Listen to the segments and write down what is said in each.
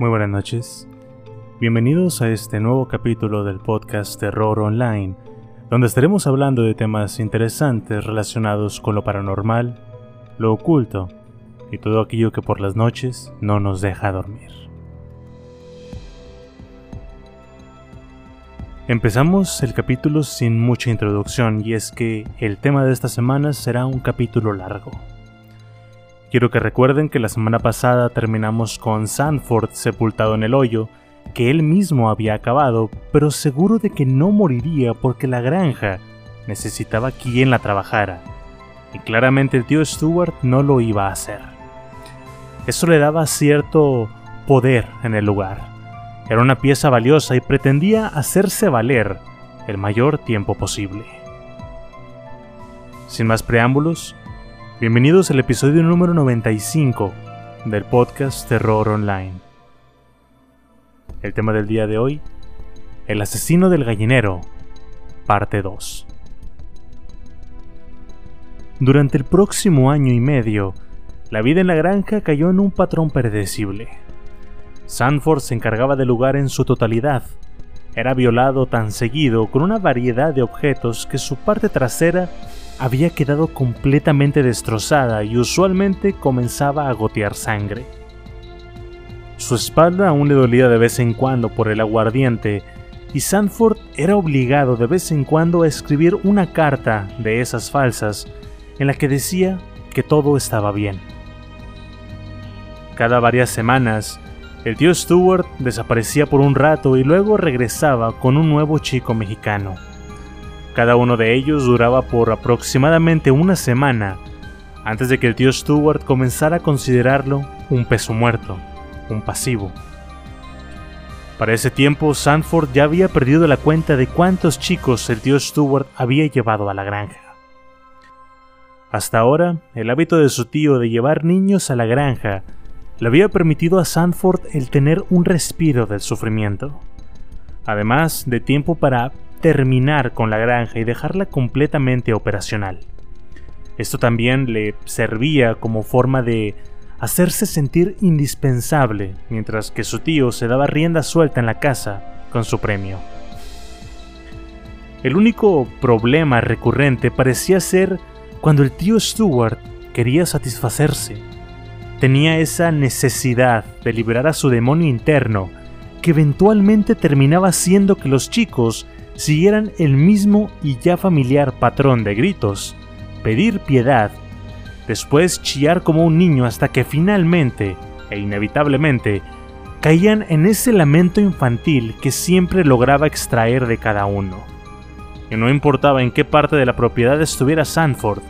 Muy buenas noches. Bienvenidos a este nuevo capítulo del podcast Terror Online, donde estaremos hablando de temas interesantes relacionados con lo paranormal, lo oculto y todo aquello que por las noches no nos deja dormir. Empezamos el capítulo sin mucha introducción y es que el tema de esta semana será un capítulo largo. Quiero que recuerden que la semana pasada terminamos con Sanford sepultado en el hoyo, que él mismo había acabado, pero seguro de que no moriría porque la granja necesitaba quien la trabajara, y claramente el tío Stewart no lo iba a hacer. Eso le daba cierto poder en el lugar. Era una pieza valiosa y pretendía hacerse valer el mayor tiempo posible. Sin más preámbulos, Bienvenidos al episodio número 95 del podcast Terror Online. El tema del día de hoy, El asesino del gallinero, parte 2. Durante el próximo año y medio, la vida en la granja cayó en un patrón predecible. Sanford se encargaba del lugar en su totalidad. Era violado tan seguido con una variedad de objetos que su parte trasera había quedado completamente destrozada y usualmente comenzaba a gotear sangre. Su espalda aún le dolía de vez en cuando por el aguardiente y Sanford era obligado de vez en cuando a escribir una carta de esas falsas en la que decía que todo estaba bien. Cada varias semanas, el tío Stewart desaparecía por un rato y luego regresaba con un nuevo chico mexicano. Cada uno de ellos duraba por aproximadamente una semana antes de que el tío Stewart comenzara a considerarlo un peso muerto, un pasivo. Para ese tiempo, Sanford ya había perdido la cuenta de cuántos chicos el tío Stewart había llevado a la granja. Hasta ahora, el hábito de su tío de llevar niños a la granja le había permitido a Sanford el tener un respiro del sufrimiento, además de tiempo para terminar con la granja y dejarla completamente operacional. Esto también le servía como forma de hacerse sentir indispensable mientras que su tío se daba rienda suelta en la casa con su premio. El único problema recurrente parecía ser cuando el tío Stewart quería satisfacerse. Tenía esa necesidad de liberar a su demonio interno que eventualmente terminaba haciendo que los chicos siguieran el mismo y ya familiar patrón de gritos, pedir piedad, después chillar como un niño hasta que finalmente, e inevitablemente, caían en ese lamento infantil que siempre lograba extraer de cada uno. Y no importaba en qué parte de la propiedad estuviera Sanford,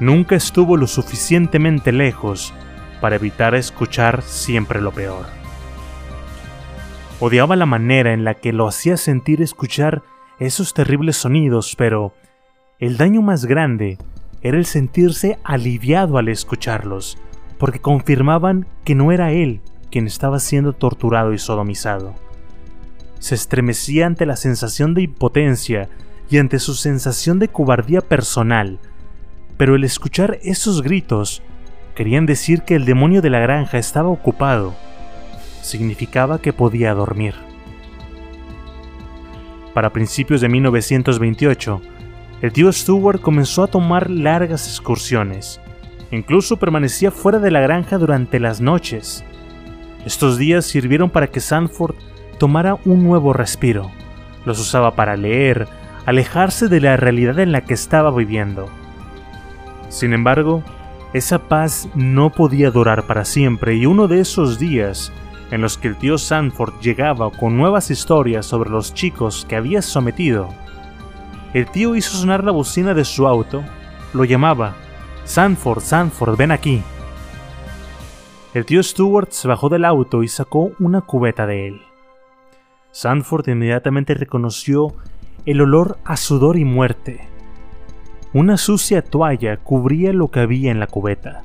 nunca estuvo lo suficientemente lejos para evitar escuchar siempre lo peor. Odiaba la manera en la que lo hacía sentir escuchar esos terribles sonidos, pero el daño más grande era el sentirse aliviado al escucharlos, porque confirmaban que no era él quien estaba siendo torturado y sodomizado. Se estremecía ante la sensación de impotencia y ante su sensación de cobardía personal, pero el escuchar esos gritos querían decir que el demonio de la granja estaba ocupado. Significaba que podía dormir. Para principios de 1928, el tío Stewart comenzó a tomar largas excursiones. Incluso permanecía fuera de la granja durante las noches. Estos días sirvieron para que Sanford tomara un nuevo respiro. Los usaba para leer, alejarse de la realidad en la que estaba viviendo. Sin embargo, esa paz no podía durar para siempre y uno de esos días en los que el tío Sanford llegaba con nuevas historias sobre los chicos que había sometido, el tío hizo sonar la bocina de su auto, lo llamaba, Sanford, Sanford, ven aquí. El tío Stewart se bajó del auto y sacó una cubeta de él. Sanford inmediatamente reconoció el olor a sudor y muerte. Una sucia toalla cubría lo que había en la cubeta.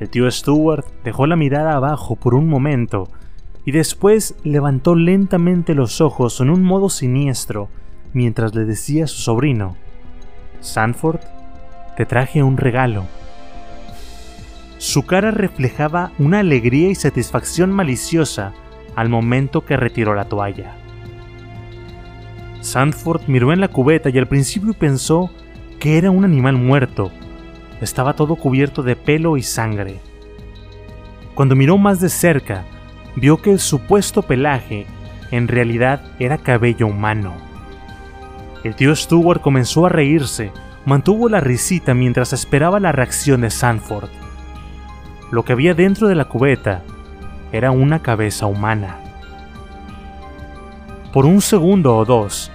El tío Stewart dejó la mirada abajo por un momento y después levantó lentamente los ojos en un modo siniestro mientras le decía a su sobrino, Sanford, te traje un regalo. Su cara reflejaba una alegría y satisfacción maliciosa al momento que retiró la toalla. Sanford miró en la cubeta y al principio pensó que era un animal muerto. Estaba todo cubierto de pelo y sangre. Cuando miró más de cerca, vio que el supuesto pelaje en realidad era cabello humano. El tío Stewart comenzó a reírse, mantuvo la risita mientras esperaba la reacción de Sanford. Lo que había dentro de la cubeta era una cabeza humana. Por un segundo o dos,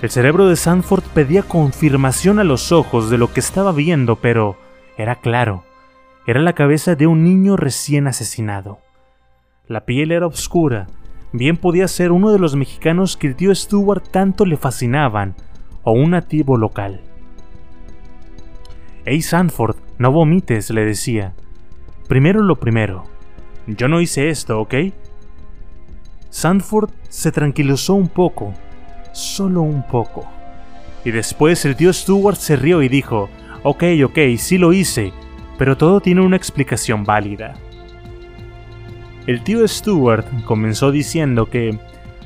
el cerebro de Sanford pedía confirmación a los ojos de lo que estaba viendo, pero era claro, era la cabeza de un niño recién asesinado. La piel era oscura, bien podía ser uno de los mexicanos que el tío Stewart tanto le fascinaban, o un nativo local. Hey Sanford, no vomites, le decía. Primero lo primero. Yo no hice esto, ¿ok? Sanford se tranquilizó un poco, solo un poco. Y después el tío Stewart se rió y dijo, ok, ok, sí lo hice, pero todo tiene una explicación válida. El tío Stewart comenzó diciendo que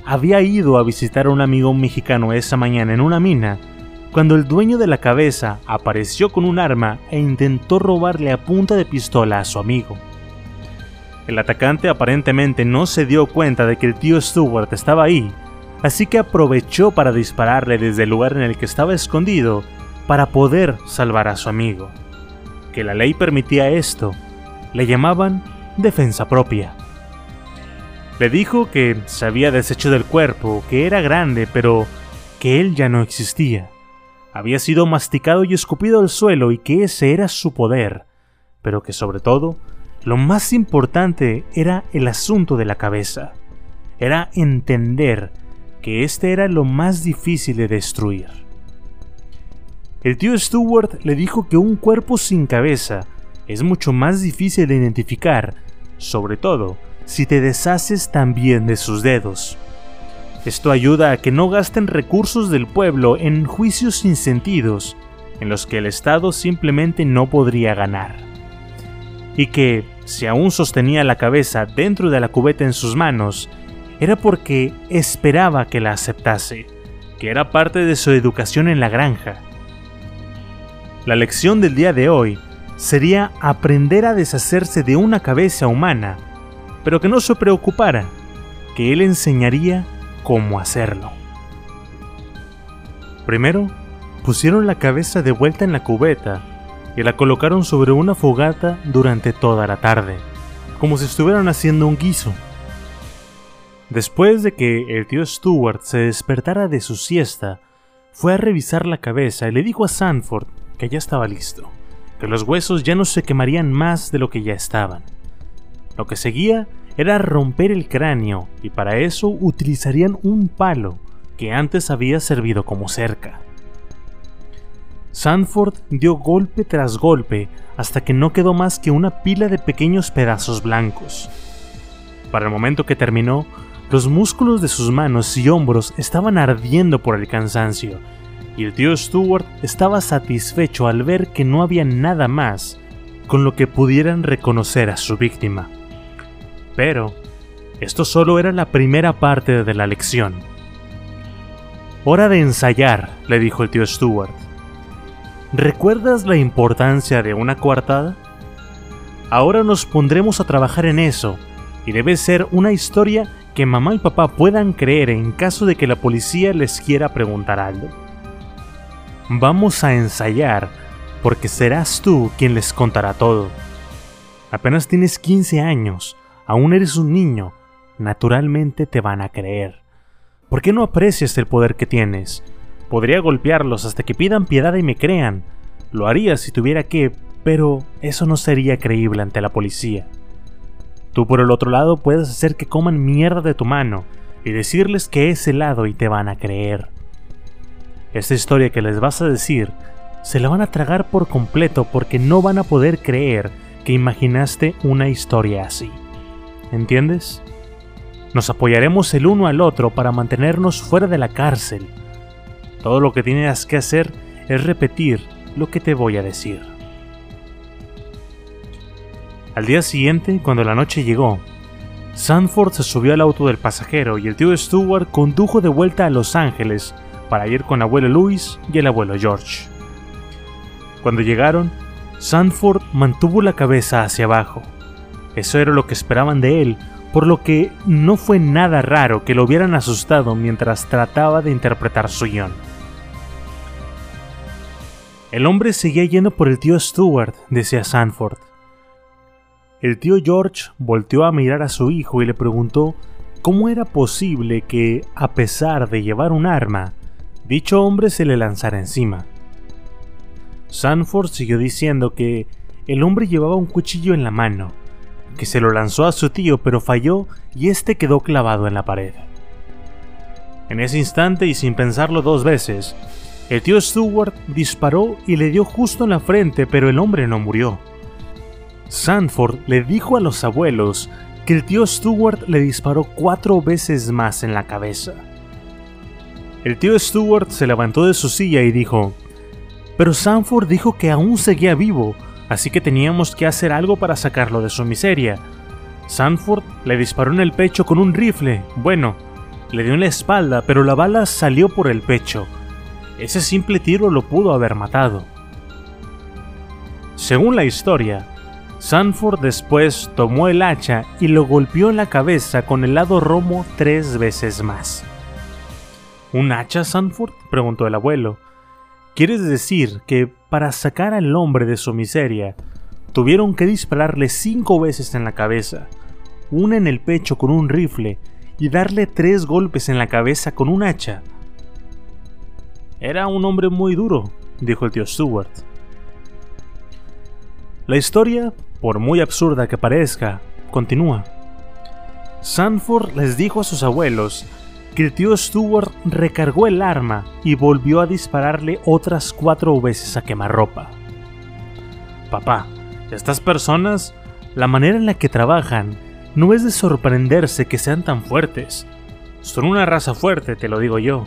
había ido a visitar a un amigo mexicano esa mañana en una mina, cuando el dueño de la cabeza apareció con un arma e intentó robarle a punta de pistola a su amigo. El atacante aparentemente no se dio cuenta de que el tío Stewart estaba ahí así que aprovechó para dispararle desde el lugar en el que estaba escondido para poder salvar a su amigo. Que la ley permitía esto, le llamaban defensa propia. Le dijo que se había deshecho del cuerpo, que era grande, pero que él ya no existía. Había sido masticado y escupido al suelo y que ese era su poder, pero que sobre todo, lo más importante era el asunto de la cabeza. Era entender que este era lo más difícil de destruir. El tío Stewart le dijo que un cuerpo sin cabeza es mucho más difícil de identificar, sobre todo si te deshaces también de sus dedos. Esto ayuda a que no gasten recursos del pueblo en juicios sin sentidos, en los que el Estado simplemente no podría ganar. Y que, si aún sostenía la cabeza dentro de la cubeta en sus manos, era porque esperaba que la aceptase, que era parte de su educación en la granja. La lección del día de hoy sería aprender a deshacerse de una cabeza humana, pero que no se preocupara, que él enseñaría cómo hacerlo. Primero, pusieron la cabeza de vuelta en la cubeta y la colocaron sobre una fogata durante toda la tarde, como si estuvieran haciendo un guiso. Después de que el tío Stewart se despertara de su siesta, fue a revisar la cabeza y le dijo a Sanford que ya estaba listo, que los huesos ya no se quemarían más de lo que ya estaban. Lo que seguía era romper el cráneo y para eso utilizarían un palo que antes había servido como cerca. Sanford dio golpe tras golpe hasta que no quedó más que una pila de pequeños pedazos blancos. Para el momento que terminó, los músculos de sus manos y hombros estaban ardiendo por el cansancio, y el tío Stuart estaba satisfecho al ver que no había nada más con lo que pudieran reconocer a su víctima. Pero, esto solo era la primera parte de la lección. Hora de ensayar, le dijo el tío Stuart. ¿Recuerdas la importancia de una coartada? Ahora nos pondremos a trabajar en eso, y debe ser una historia que mamá y papá puedan creer en caso de que la policía les quiera preguntar algo. Vamos a ensayar, porque serás tú quien les contará todo. Apenas tienes 15 años, aún eres un niño, naturalmente te van a creer. ¿Por qué no aprecias el poder que tienes? Podría golpearlos hasta que pidan piedad y me crean. Lo haría si tuviera que, pero eso no sería creíble ante la policía. Tú por el otro lado puedes hacer que coman mierda de tu mano y decirles que es helado y te van a creer. Esta historia que les vas a decir se la van a tragar por completo porque no van a poder creer que imaginaste una historia así. ¿Entiendes? Nos apoyaremos el uno al otro para mantenernos fuera de la cárcel. Todo lo que tienes que hacer es repetir lo que te voy a decir. Al día siguiente, cuando la noche llegó, Sanford se subió al auto del pasajero y el tío Stewart condujo de vuelta a Los Ángeles para ir con abuelo Louis y el abuelo George. Cuando llegaron, Sanford mantuvo la cabeza hacia abajo. Eso era lo que esperaban de él, por lo que no fue nada raro que lo hubieran asustado mientras trataba de interpretar su guion. El hombre seguía yendo por el tío Stewart, decía Sanford. El tío George volteó a mirar a su hijo y le preguntó cómo era posible que, a pesar de llevar un arma, dicho hombre se le lanzara encima. Sanford siguió diciendo que el hombre llevaba un cuchillo en la mano, que se lo lanzó a su tío pero falló y este quedó clavado en la pared. En ese instante y sin pensarlo dos veces, el tío Stewart disparó y le dio justo en la frente pero el hombre no murió. Sanford le dijo a los abuelos que el tío Stewart le disparó cuatro veces más en la cabeza. El tío Stewart se levantó de su silla y dijo, pero Sanford dijo que aún seguía vivo, así que teníamos que hacer algo para sacarlo de su miseria. Sanford le disparó en el pecho con un rifle, bueno, le dio en la espalda, pero la bala salió por el pecho. Ese simple tiro lo pudo haber matado. Según la historia, Sanford después tomó el hacha y lo golpeó en la cabeza con el lado romo tres veces más. ¿Un hacha, Sanford? preguntó el abuelo. ¿Quieres decir que para sacar al hombre de su miseria, tuvieron que dispararle cinco veces en la cabeza, una en el pecho con un rifle y darle tres golpes en la cabeza con un hacha? Era un hombre muy duro, dijo el tío Stewart. La historia, por muy absurda que parezca, continúa. Sanford les dijo a sus abuelos que el tío Stewart recargó el arma y volvió a dispararle otras cuatro veces a quemarropa. Papá, estas personas, la manera en la que trabajan, no es de sorprenderse que sean tan fuertes. Son una raza fuerte, te lo digo yo.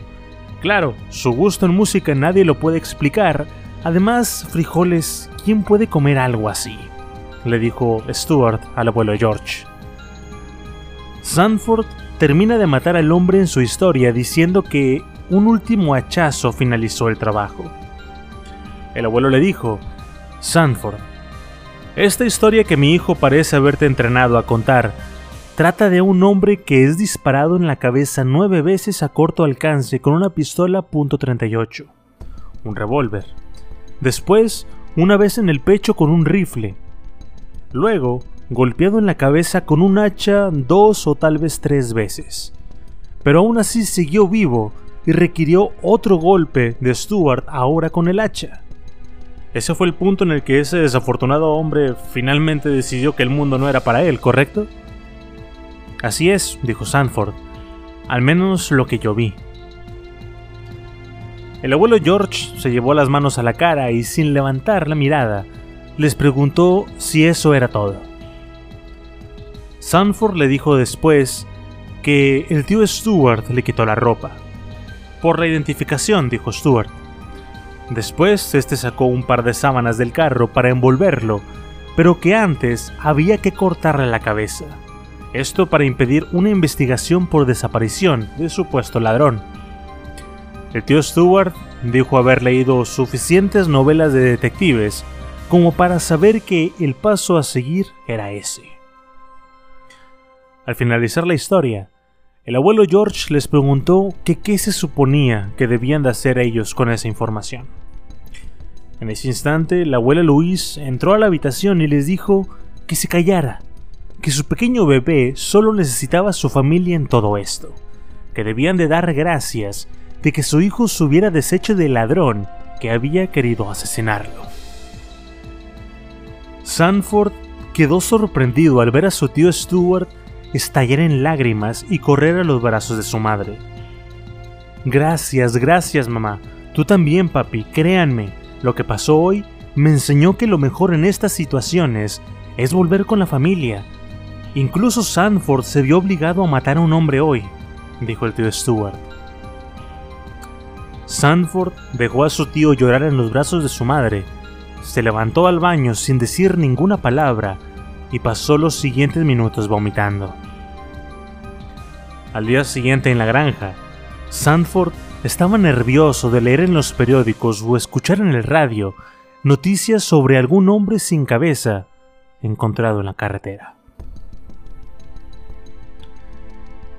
Claro, su gusto en música nadie lo puede explicar. Además, frijoles, ¿quién puede comer algo así? le dijo Stuart al abuelo George. Sanford termina de matar al hombre en su historia diciendo que un último hachazo finalizó el trabajo. El abuelo le dijo, Sanford, esta historia que mi hijo parece haberte entrenado a contar trata de un hombre que es disparado en la cabeza nueve veces a corto alcance con una pistola .38, un revólver. Después, una vez en el pecho con un rifle. Luego, golpeado en la cabeza con un hacha dos o tal vez tres veces. Pero aún así siguió vivo y requirió otro golpe de Stuart ahora con el hacha. Ese fue el punto en el que ese desafortunado hombre finalmente decidió que el mundo no era para él, ¿correcto? Así es, dijo Sanford, al menos lo que yo vi. El abuelo George se llevó las manos a la cara y sin levantar la mirada, les preguntó si eso era todo. Sanford le dijo después que el tío Stuart le quitó la ropa. Por la identificación, dijo Stuart. Después, este sacó un par de sábanas del carro para envolverlo, pero que antes había que cortarle la cabeza. Esto para impedir una investigación por desaparición de supuesto ladrón. El tío Stuart dijo haber leído suficientes novelas de detectives como para saber que el paso a seguir era ese. Al finalizar la historia, el abuelo George les preguntó que qué se suponía que debían de hacer ellos con esa información. En ese instante, la abuela Louise entró a la habitación y les dijo que se callara, que su pequeño bebé solo necesitaba su familia en todo esto, que debían de dar gracias de que su hijo se hubiera deshecho del ladrón que había querido asesinarlo. Sanford quedó sorprendido al ver a su tío Stuart estallar en lágrimas y correr a los brazos de su madre. Gracias, gracias mamá. Tú también, papi, créanme, lo que pasó hoy me enseñó que lo mejor en estas situaciones es volver con la familia. Incluso Sanford se vio obligado a matar a un hombre hoy, dijo el tío Stuart. Sanford dejó a su tío llorar en los brazos de su madre, se levantó al baño sin decir ninguna palabra y pasó los siguientes minutos vomitando. Al día siguiente en la granja, Sanford estaba nervioso de leer en los periódicos o escuchar en el radio noticias sobre algún hombre sin cabeza encontrado en la carretera.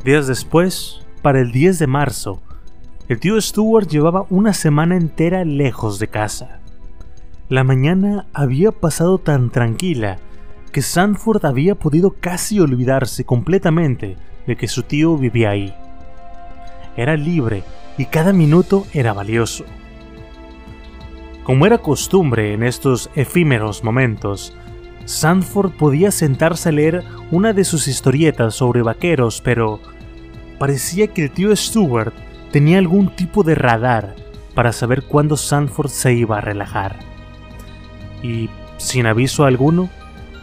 Días después, para el 10 de marzo, el tío Stuart llevaba una semana entera lejos de casa. La mañana había pasado tan tranquila que Sanford había podido casi olvidarse completamente de que su tío vivía ahí. Era libre y cada minuto era valioso. Como era costumbre en estos efímeros momentos, Sanford podía sentarse a leer una de sus historietas sobre vaqueros, pero parecía que el tío Stuart tenía algún tipo de radar para saber cuándo Sanford se iba a relajar. Y, sin aviso alguno,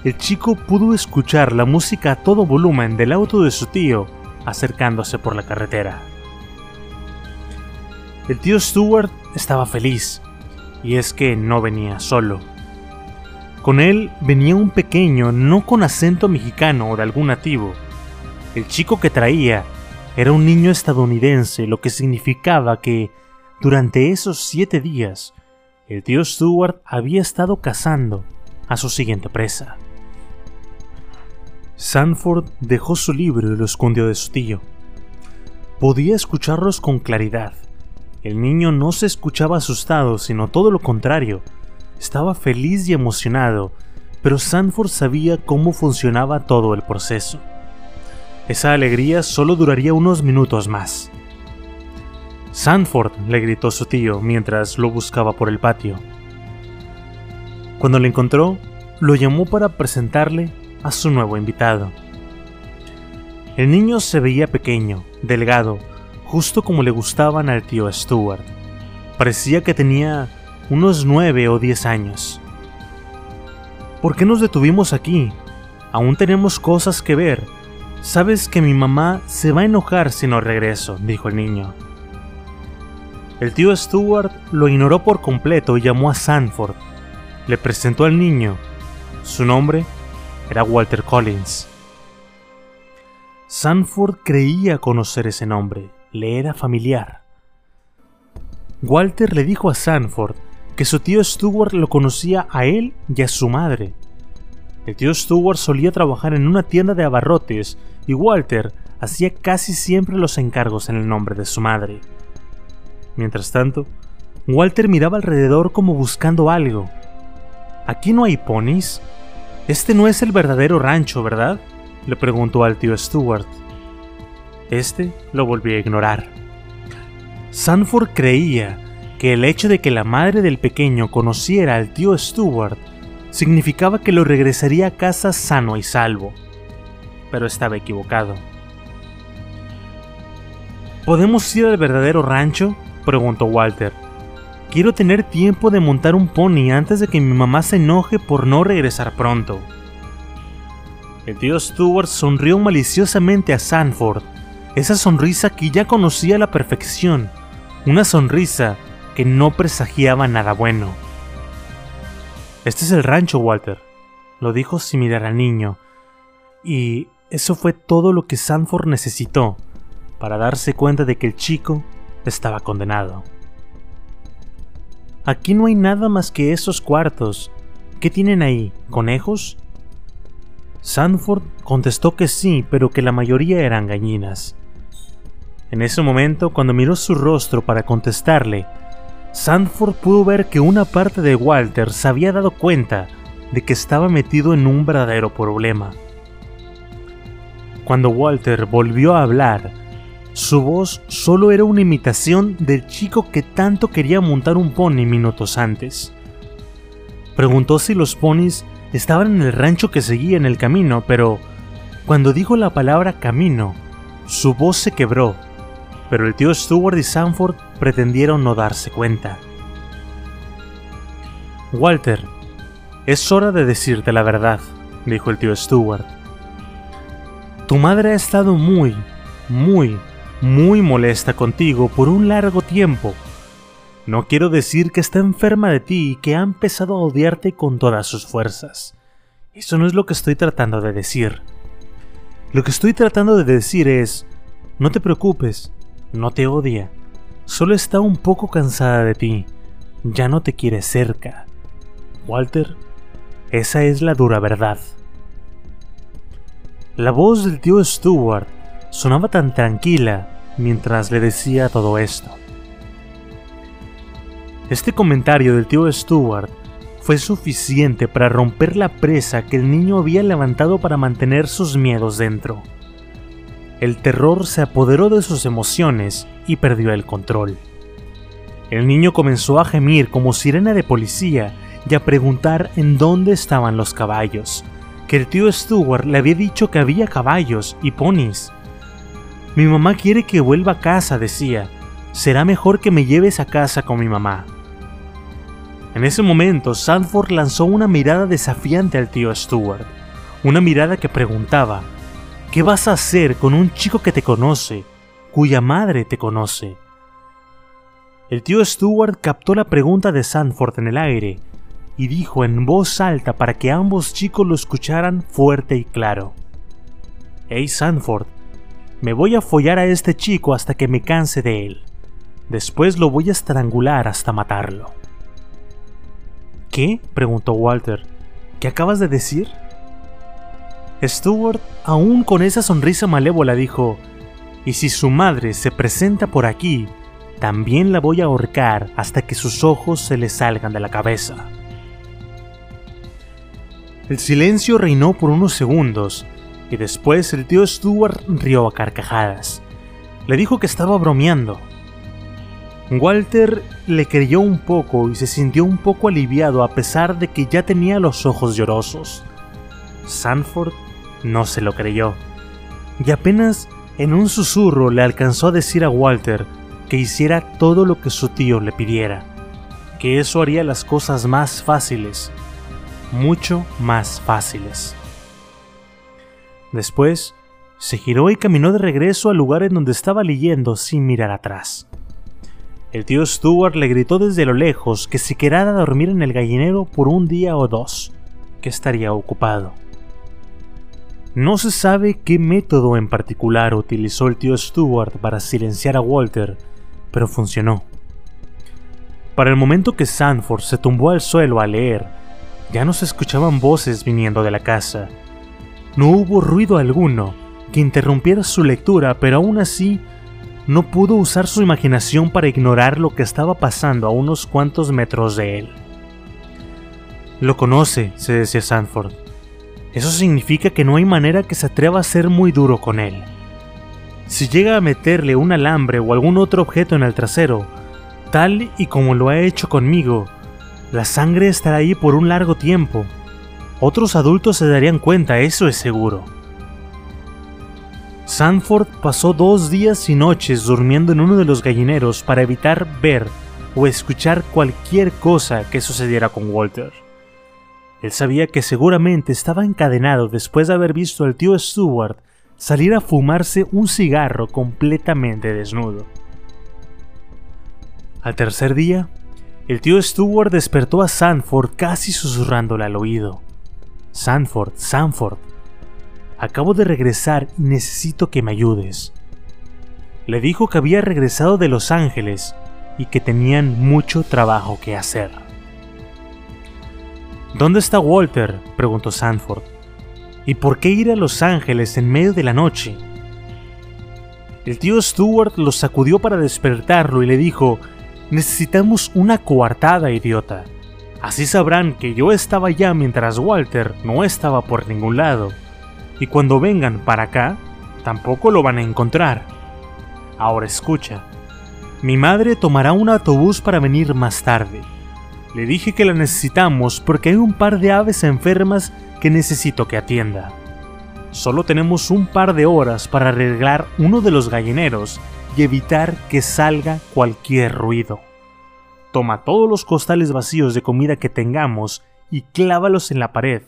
el chico pudo escuchar la música a todo volumen del auto de su tío acercándose por la carretera. El tío Stuart estaba feliz, y es que no venía solo. Con él venía un pequeño no con acento mexicano o de algún nativo. El chico que traía era un niño estadounidense, lo que significaba que, durante esos siete días, el tío Stuart había estado cazando a su siguiente presa. Sanford dejó su libro y lo escondió de su tío. Podía escucharlos con claridad. El niño no se escuchaba asustado, sino todo lo contrario. Estaba feliz y emocionado, pero Sanford sabía cómo funcionaba todo el proceso. Esa alegría solo duraría unos minutos más. Sanford, le gritó su tío mientras lo buscaba por el patio. Cuando lo encontró, lo llamó para presentarle a su nuevo invitado. El niño se veía pequeño, delgado, justo como le gustaban al tío Stuart. Parecía que tenía unos nueve o diez años. ¿Por qué nos detuvimos aquí? Aún tenemos cosas que ver. Sabes que mi mamá se va a enojar si no regreso, dijo el niño. El tío Stuart lo ignoró por completo y llamó a Sanford. Le presentó al niño. Su nombre era Walter Collins. Sanford creía conocer ese nombre, le era familiar. Walter le dijo a Sanford que su tío Stuart lo conocía a él y a su madre. El tío Stuart solía trabajar en una tienda de abarrotes y Walter hacía casi siempre los encargos en el nombre de su madre. Mientras tanto, Walter miraba alrededor como buscando algo. ¿Aquí no hay ponis? Este no es el verdadero rancho, ¿verdad? le preguntó al tío Stuart. Este lo volvió a ignorar. Sanford creía que el hecho de que la madre del pequeño conociera al tío Stuart significaba que lo regresaría a casa sano y salvo. pero estaba equivocado. ¿Podemos ir al verdadero rancho? preguntó Walter. Quiero tener tiempo de montar un pony antes de que mi mamá se enoje por no regresar pronto. El tío Stuart sonrió maliciosamente a Sanford, esa sonrisa que ya conocía a la perfección, una sonrisa que no presagiaba nada bueno. Este es el rancho, Walter, lo dijo sin mirar al niño, y eso fue todo lo que Sanford necesitó para darse cuenta de que el chico estaba condenado. Aquí no hay nada más que esos cuartos. ¿Qué tienen ahí? ¿Conejos? Sanford contestó que sí, pero que la mayoría eran gallinas. En ese momento, cuando miró su rostro para contestarle, Sanford pudo ver que una parte de Walter se había dado cuenta de que estaba metido en un verdadero problema. Cuando Walter volvió a hablar, su voz solo era una imitación del chico que tanto quería montar un pony minutos antes. Preguntó si los ponis estaban en el rancho que seguía en el camino, pero cuando dijo la palabra camino, su voz se quebró, pero el tío Stewart y Sanford pretendieron no darse cuenta. Walter, es hora de decirte la verdad, dijo el tío Stewart. Tu madre ha estado muy, muy, muy molesta contigo por un largo tiempo. No quiero decir que está enferma de ti y que ha empezado a odiarte con todas sus fuerzas. Eso no es lo que estoy tratando de decir. Lo que estoy tratando de decir es, no te preocupes, no te odia, solo está un poco cansada de ti, ya no te quiere cerca. Walter, esa es la dura verdad. La voz del tío Stuart sonaba tan tranquila mientras le decía todo esto. Este comentario del tío Stuart fue suficiente para romper la presa que el niño había levantado para mantener sus miedos dentro. El terror se apoderó de sus emociones y perdió el control. El niño comenzó a gemir como sirena de policía y a preguntar en dónde estaban los caballos, que el tío Stuart le había dicho que había caballos y ponis, mi mamá quiere que vuelva a casa, decía. Será mejor que me lleves a casa con mi mamá. En ese momento, Sanford lanzó una mirada desafiante al tío Stuart, una mirada que preguntaba, ¿qué vas a hacer con un chico que te conoce, cuya madre te conoce? El tío Stuart captó la pregunta de Sanford en el aire y dijo en voz alta para que ambos chicos lo escucharan fuerte y claro. Hey Sanford, me voy a follar a este chico hasta que me canse de él. Después lo voy a estrangular hasta matarlo. ¿Qué? preguntó Walter. ¿Qué acabas de decir? Stuart, aún con esa sonrisa malévola, dijo, y si su madre se presenta por aquí, también la voy a ahorcar hasta que sus ojos se le salgan de la cabeza. El silencio reinó por unos segundos, y después el tío Stuart rió a carcajadas. Le dijo que estaba bromeando. Walter le creyó un poco y se sintió un poco aliviado a pesar de que ya tenía los ojos llorosos. Sanford no se lo creyó, y apenas en un susurro le alcanzó a decir a Walter que hiciera todo lo que su tío le pidiera, que eso haría las cosas más fáciles, mucho más fáciles. Después, se giró y caminó de regreso al lugar en donde estaba leyendo sin mirar atrás. El tío Stuart le gritó desde lo lejos que si quedara dormir en el gallinero por un día o dos, que estaría ocupado. No se sabe qué método en particular utilizó el tío Stuart para silenciar a Walter, pero funcionó. Para el momento que Sanford se tumbó al suelo a leer, ya no se escuchaban voces viniendo de la casa, no hubo ruido alguno que interrumpiera su lectura, pero aún así no pudo usar su imaginación para ignorar lo que estaba pasando a unos cuantos metros de él. Lo conoce, se decía Sanford. Eso significa que no hay manera que se atreva a ser muy duro con él. Si llega a meterle un alambre o algún otro objeto en el trasero, tal y como lo ha hecho conmigo, la sangre estará ahí por un largo tiempo otros adultos se darían cuenta, eso es seguro. Sanford pasó dos días y noches durmiendo en uno de los gallineros para evitar ver o escuchar cualquier cosa que sucediera con Walter. Él sabía que seguramente estaba encadenado después de haber visto al tío Stewart salir a fumarse un cigarro completamente desnudo. Al tercer día, el tío Stewart despertó a Sanford casi susurrándole al oído. Sanford, Sanford, acabo de regresar y necesito que me ayudes. Le dijo que había regresado de Los Ángeles y que tenían mucho trabajo que hacer. ¿Dónde está Walter? preguntó Sanford. ¿Y por qué ir a Los Ángeles en medio de la noche? El tío Stewart lo sacudió para despertarlo y le dijo, necesitamos una coartada, idiota. Así sabrán que yo estaba allá mientras Walter no estaba por ningún lado. Y cuando vengan para acá, tampoco lo van a encontrar. Ahora escucha. Mi madre tomará un autobús para venir más tarde. Le dije que la necesitamos porque hay un par de aves enfermas que necesito que atienda. Solo tenemos un par de horas para arreglar uno de los gallineros y evitar que salga cualquier ruido. Toma todos los costales vacíos de comida que tengamos y clávalos en la pared,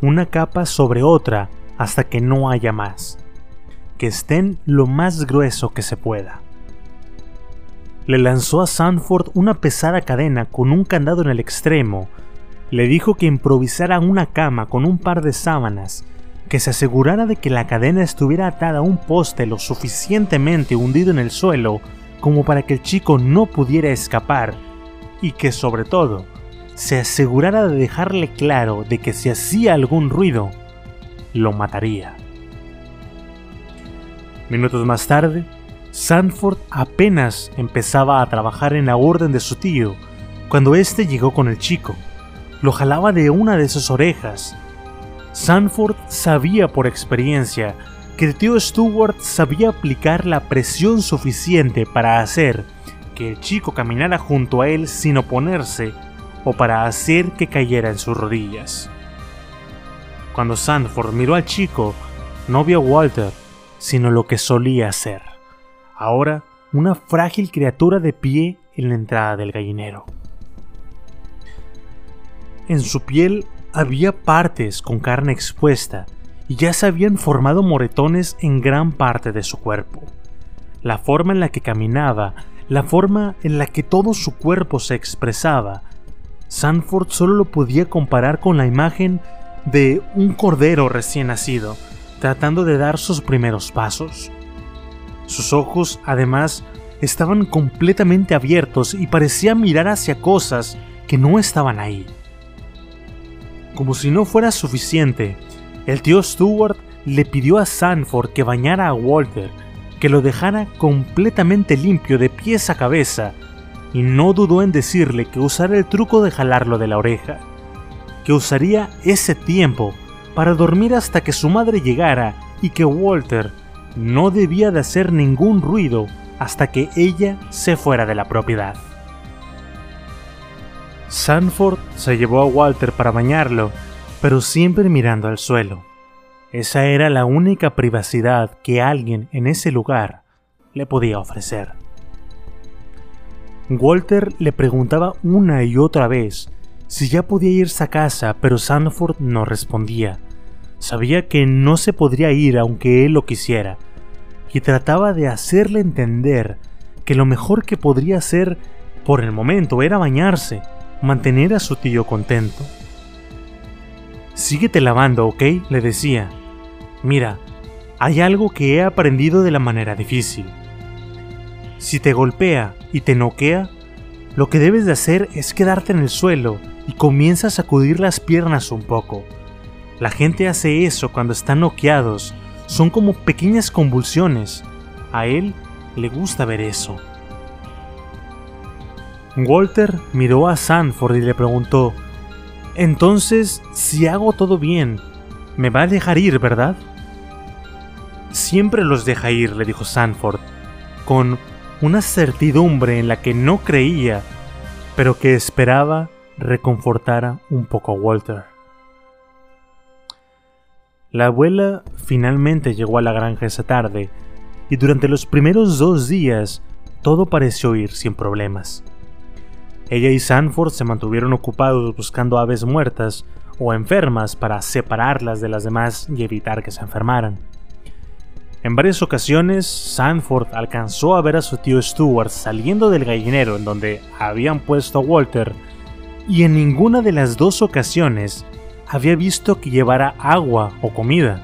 una capa sobre otra hasta que no haya más. Que estén lo más grueso que se pueda. Le lanzó a Sanford una pesada cadena con un candado en el extremo le dijo que improvisara una cama con un par de sábanas, que se asegurara de que la cadena estuviera atada a un poste lo suficientemente hundido en el suelo como para que el chico no pudiera escapar, y que sobre todo se asegurara de dejarle claro de que si hacía algún ruido, lo mataría. Minutos más tarde, Sanford apenas empezaba a trabajar en la orden de su tío cuando éste llegó con el chico lo jalaba de una de sus orejas. Sanford sabía por experiencia que el tío Stewart sabía aplicar la presión suficiente para hacer que el chico caminara junto a él sin oponerse o para hacer que cayera en sus rodillas. Cuando Sanford miró al chico, no vio a Walter, sino lo que solía ser. Ahora, una frágil criatura de pie en la entrada del gallinero. En su piel había partes con carne expuesta ya se habían formado moretones en gran parte de su cuerpo. La forma en la que caminaba, la forma en la que todo su cuerpo se expresaba, Sanford solo lo podía comparar con la imagen de un cordero recién nacido, tratando de dar sus primeros pasos. Sus ojos, además, estaban completamente abiertos y parecía mirar hacia cosas que no estaban ahí. Como si no fuera suficiente, el tío Stewart le pidió a Sanford que bañara a Walter, que lo dejara completamente limpio de pies a cabeza, y no dudó en decirle que usara el truco de jalarlo de la oreja, que usaría ese tiempo para dormir hasta que su madre llegara y que Walter no debía de hacer ningún ruido hasta que ella se fuera de la propiedad. Sanford se llevó a Walter para bañarlo, pero siempre mirando al suelo. Esa era la única privacidad que alguien en ese lugar le podía ofrecer. Walter le preguntaba una y otra vez si ya podía irse a casa, pero Sanford no respondía. Sabía que no se podría ir aunque él lo quisiera, y trataba de hacerle entender que lo mejor que podría hacer por el momento era bañarse, mantener a su tío contento. Síguete lavando, ¿ok? le decía. Mira, hay algo que he aprendido de la manera difícil. Si te golpea y te noquea, lo que debes de hacer es quedarte en el suelo y comienza a sacudir las piernas un poco. La gente hace eso cuando están noqueados, son como pequeñas convulsiones. A él le gusta ver eso. Walter miró a Sanford y le preguntó, Entonces, si hago todo bien, me va a dejar ir, ¿verdad? Siempre los deja ir, le dijo Sanford, con una certidumbre en la que no creía, pero que esperaba reconfortara un poco a Walter. La abuela finalmente llegó a la granja esa tarde, y durante los primeros dos días todo pareció ir sin problemas. Ella y Sanford se mantuvieron ocupados buscando aves muertas o enfermas para separarlas de las demás y evitar que se enfermaran. En varias ocasiones, Sanford alcanzó a ver a su tío Stuart saliendo del gallinero en donde habían puesto a Walter, y en ninguna de las dos ocasiones había visto que llevara agua o comida.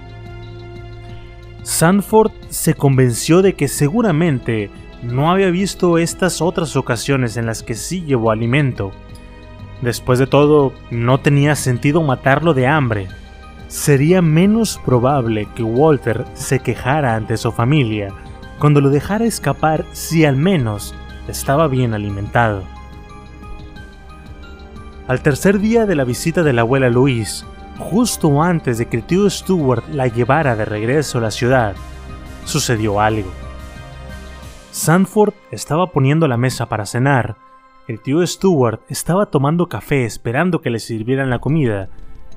Sanford se convenció de que seguramente no había visto estas otras ocasiones en las que sí llevó alimento. Después de todo, no tenía sentido matarlo de hambre. Sería menos probable que Walter se quejara ante su familia cuando lo dejara escapar si al menos estaba bien alimentado. Al tercer día de la visita de la abuela Louise, justo antes de que el tío Stuart la llevara de regreso a la ciudad, sucedió algo. Sanford estaba poniendo la mesa para cenar. El tío Stuart estaba tomando café esperando que le sirvieran la comida,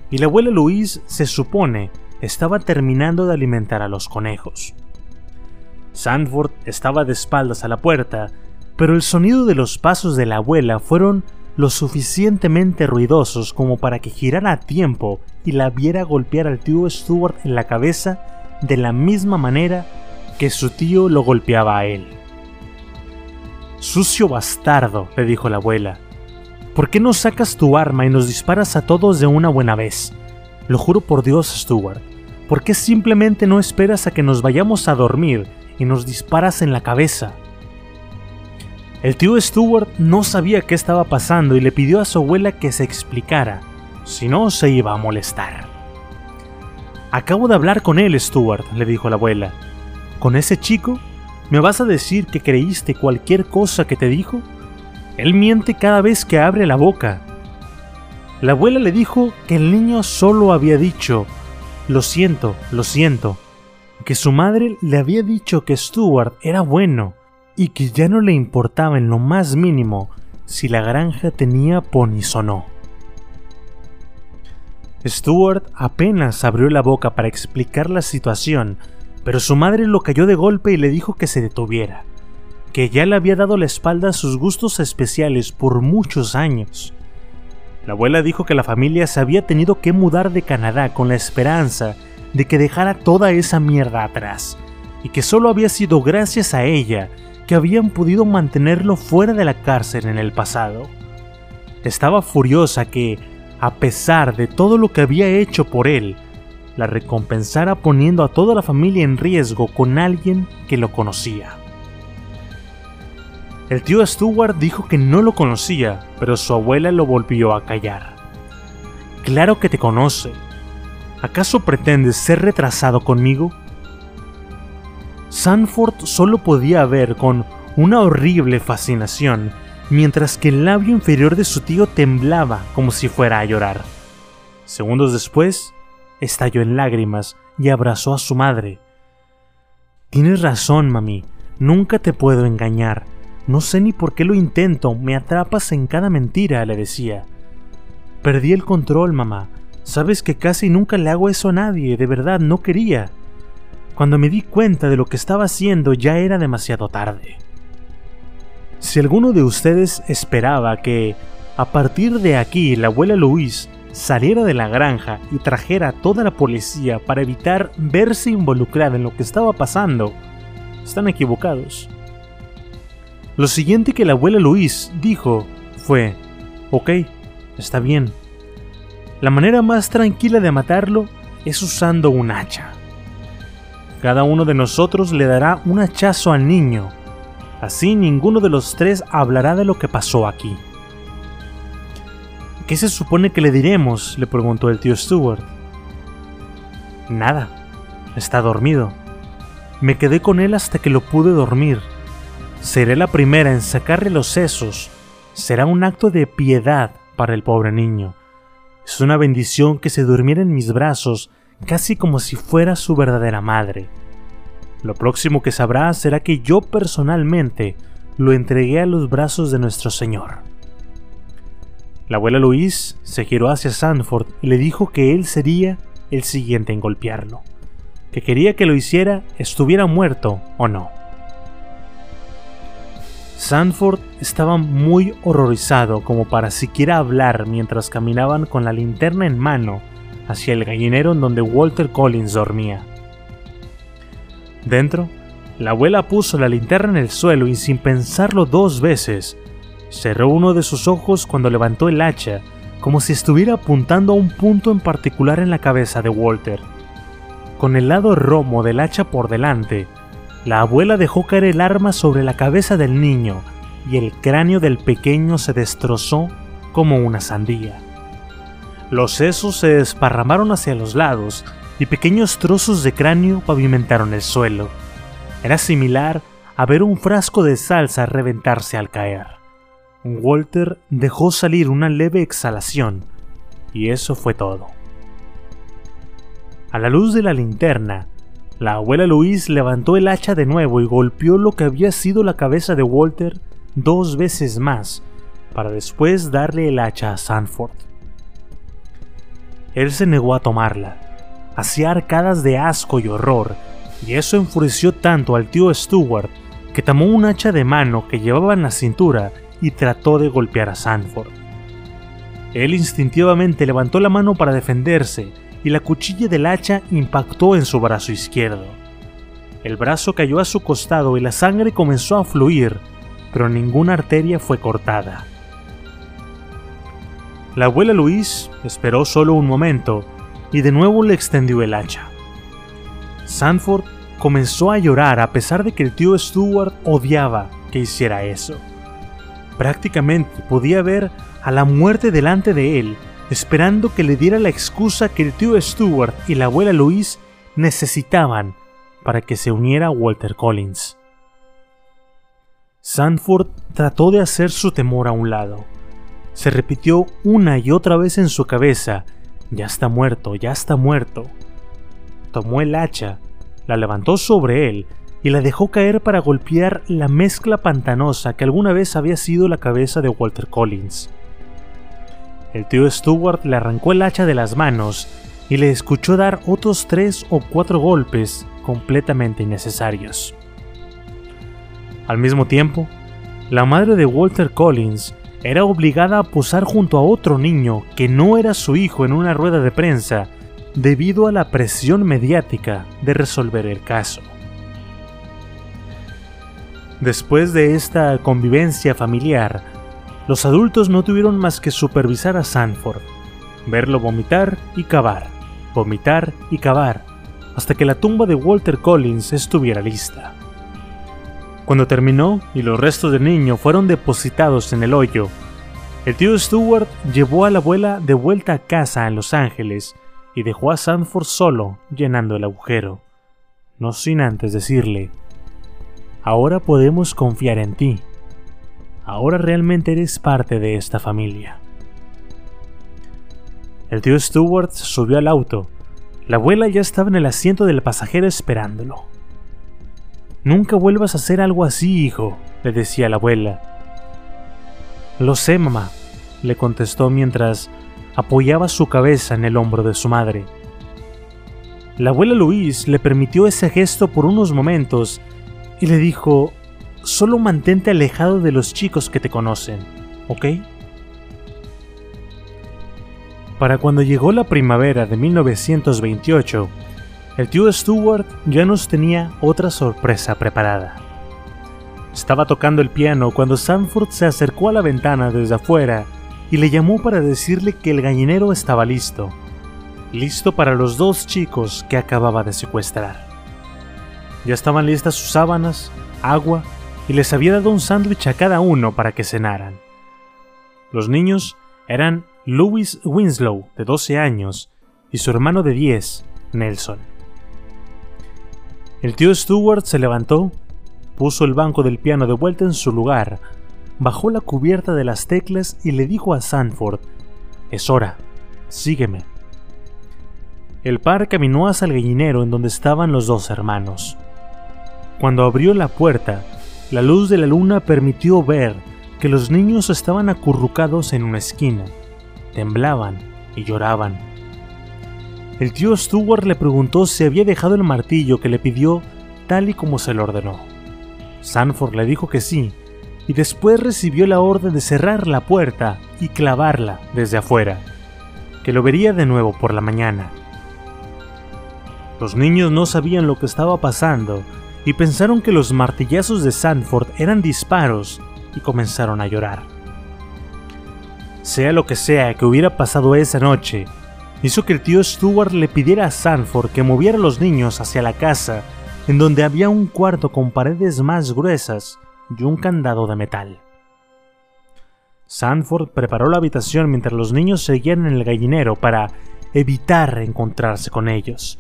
y la abuela Louise, se supone, estaba terminando de alimentar a los conejos. Sanford estaba de espaldas a la puerta, pero el sonido de los pasos de la abuela fueron lo suficientemente ruidosos como para que girara a tiempo y la viera golpear al tío Stuart en la cabeza de la misma manera que su tío lo golpeaba a él. Sucio bastardo, le dijo la abuela. ¿Por qué no sacas tu arma y nos disparas a todos de una buena vez? Lo juro por Dios, Stuart. ¿Por qué simplemente no esperas a que nos vayamos a dormir y nos disparas en la cabeza? El tío Stuart no sabía qué estaba pasando y le pidió a su abuela que se explicara, si no se iba a molestar. Acabo de hablar con él, Stuart, le dijo la abuela. ¿Con ese chico? ¿Me vas a decir que creíste cualquier cosa que te dijo? Él miente cada vez que abre la boca. La abuela le dijo que el niño solo había dicho, lo siento, lo siento, que su madre le había dicho que Stuart era bueno y que ya no le importaba en lo más mínimo si la granja tenía ponis o no. Stuart apenas abrió la boca para explicar la situación pero su madre lo cayó de golpe y le dijo que se detuviera, que ya le había dado la espalda a sus gustos especiales por muchos años. La abuela dijo que la familia se había tenido que mudar de Canadá con la esperanza de que dejara toda esa mierda atrás, y que solo había sido gracias a ella que habían podido mantenerlo fuera de la cárcel en el pasado. Estaba furiosa que, a pesar de todo lo que había hecho por él, la recompensara poniendo a toda la familia en riesgo con alguien que lo conocía. El tío Stuart dijo que no lo conocía, pero su abuela lo volvió a callar. Claro que te conoce. ¿Acaso pretendes ser retrasado conmigo? Sanford solo podía ver con una horrible fascinación, mientras que el labio inferior de su tío temblaba como si fuera a llorar. Segundos después, estalló en lágrimas y abrazó a su madre. Tienes razón, mami, nunca te puedo engañar. No sé ni por qué lo intento, me atrapas en cada mentira, le decía. Perdí el control, mamá. Sabes que casi nunca le hago eso a nadie, de verdad no quería. Cuando me di cuenta de lo que estaba haciendo ya era demasiado tarde. Si alguno de ustedes esperaba que, a partir de aquí, la abuela Luis saliera de la granja y trajera a toda la policía para evitar verse involucrada en lo que estaba pasando, están equivocados. Lo siguiente que la abuela Luis dijo fue, ok, está bien. La manera más tranquila de matarlo es usando un hacha. Cada uno de nosotros le dará un hachazo al niño. Así ninguno de los tres hablará de lo que pasó aquí. ¿Qué se supone que le diremos? le preguntó el tío Stuart. Nada. Está dormido. Me quedé con él hasta que lo pude dormir. Seré la primera en sacarle los sesos. Será un acto de piedad para el pobre niño. Es una bendición que se durmiera en mis brazos, casi como si fuera su verdadera madre. Lo próximo que sabrá será que yo personalmente lo entregué a los brazos de nuestro Señor. La abuela Louise se giró hacia Sanford y le dijo que él sería el siguiente en golpearlo, que quería que lo hiciera estuviera muerto o no. Sanford estaba muy horrorizado como para siquiera hablar mientras caminaban con la linterna en mano hacia el gallinero en donde Walter Collins dormía. Dentro, la abuela puso la linterna en el suelo y sin pensarlo dos veces, cerró uno de sus ojos cuando levantó el hacha, como si estuviera apuntando a un punto en particular en la cabeza de Walter. Con el lado romo del hacha por delante, la abuela dejó caer el arma sobre la cabeza del niño y el cráneo del pequeño se destrozó como una sandía. Los sesos se desparramaron hacia los lados y pequeños trozos de cráneo pavimentaron el suelo. Era similar a ver un frasco de salsa reventarse al caer. Walter dejó salir una leve exhalación y eso fue todo. A la luz de la linterna, la abuela Louise levantó el hacha de nuevo y golpeó lo que había sido la cabeza de Walter dos veces más, para después darle el hacha a Sanford. Él se negó a tomarla, hacía arcadas de asco y horror, y eso enfureció tanto al tío Stewart que tomó un hacha de mano que llevaba en la cintura y trató de golpear a Sanford. Él instintivamente levantó la mano para defenderse, y la cuchilla del hacha impactó en su brazo izquierdo. El brazo cayó a su costado y la sangre comenzó a fluir, pero ninguna arteria fue cortada. La abuela Luis esperó solo un momento y de nuevo le extendió el hacha. Sanford comenzó a llorar a pesar de que el tío Stuart odiaba que hiciera eso. Prácticamente podía ver a la muerte delante de él esperando que le diera la excusa que el tío Stuart y la abuela Louise necesitaban para que se uniera a Walter Collins. Sanford trató de hacer su temor a un lado. Se repitió una y otra vez en su cabeza, ya está muerto, ya está muerto. Tomó el hacha, la levantó sobre él y la dejó caer para golpear la mezcla pantanosa que alguna vez había sido la cabeza de Walter Collins. El tío Stuart le arrancó el hacha de las manos y le escuchó dar otros tres o cuatro golpes completamente innecesarios. Al mismo tiempo, la madre de Walter Collins era obligada a posar junto a otro niño que no era su hijo en una rueda de prensa debido a la presión mediática de resolver el caso. Después de esta convivencia familiar, los adultos no tuvieron más que supervisar a Sanford, verlo vomitar y cavar, vomitar y cavar, hasta que la tumba de Walter Collins estuviera lista. Cuando terminó y los restos del niño fueron depositados en el hoyo, el tío Stewart llevó a la abuela de vuelta a casa en Los Ángeles y dejó a Sanford solo llenando el agujero, no sin antes decirle, ahora podemos confiar en ti ahora realmente eres parte de esta familia. El tío Stewart subió al auto. La abuela ya estaba en el asiento del pasajero esperándolo. Nunca vuelvas a hacer algo así, hijo, le decía la abuela. Lo sé, mamá, le contestó mientras apoyaba su cabeza en el hombro de su madre. La abuela Luis le permitió ese gesto por unos momentos y le dijo, solo mantente alejado de los chicos que te conocen, ¿ok? Para cuando llegó la primavera de 1928, el tío Stewart ya nos tenía otra sorpresa preparada. Estaba tocando el piano cuando Sanford se acercó a la ventana desde afuera y le llamó para decirle que el gallinero estaba listo, listo para los dos chicos que acababa de secuestrar. Ya estaban listas sus sábanas, agua y les había dado un sándwich a cada uno para que cenaran. Los niños eran Louis Winslow, de 12 años, y su hermano de 10, Nelson. El tío Stewart se levantó, puso el banco del piano de vuelta en su lugar, bajó la cubierta de las teclas y le dijo a Sanford, Es hora, sígueme. El par caminó hacia el gallinero en donde estaban los dos hermanos. Cuando abrió la puerta, la luz de la luna permitió ver que los niños estaban acurrucados en una esquina, temblaban y lloraban. el tío Stuart le preguntó si había dejado el martillo que le pidió tal y como se lo ordenó. Sanford le dijo que sí, y después recibió la orden de cerrar la puerta y clavarla desde afuera, que lo vería de nuevo por la mañana. Los niños no sabían lo que estaba pasando y pensaron que los martillazos de Sanford eran disparos y comenzaron a llorar. Sea lo que sea que hubiera pasado esa noche, hizo que el tío Stuart le pidiera a Sanford que moviera a los niños hacia la casa, en donde había un cuarto con paredes más gruesas y un candado de metal. Sanford preparó la habitación mientras los niños seguían en el gallinero para evitar encontrarse con ellos.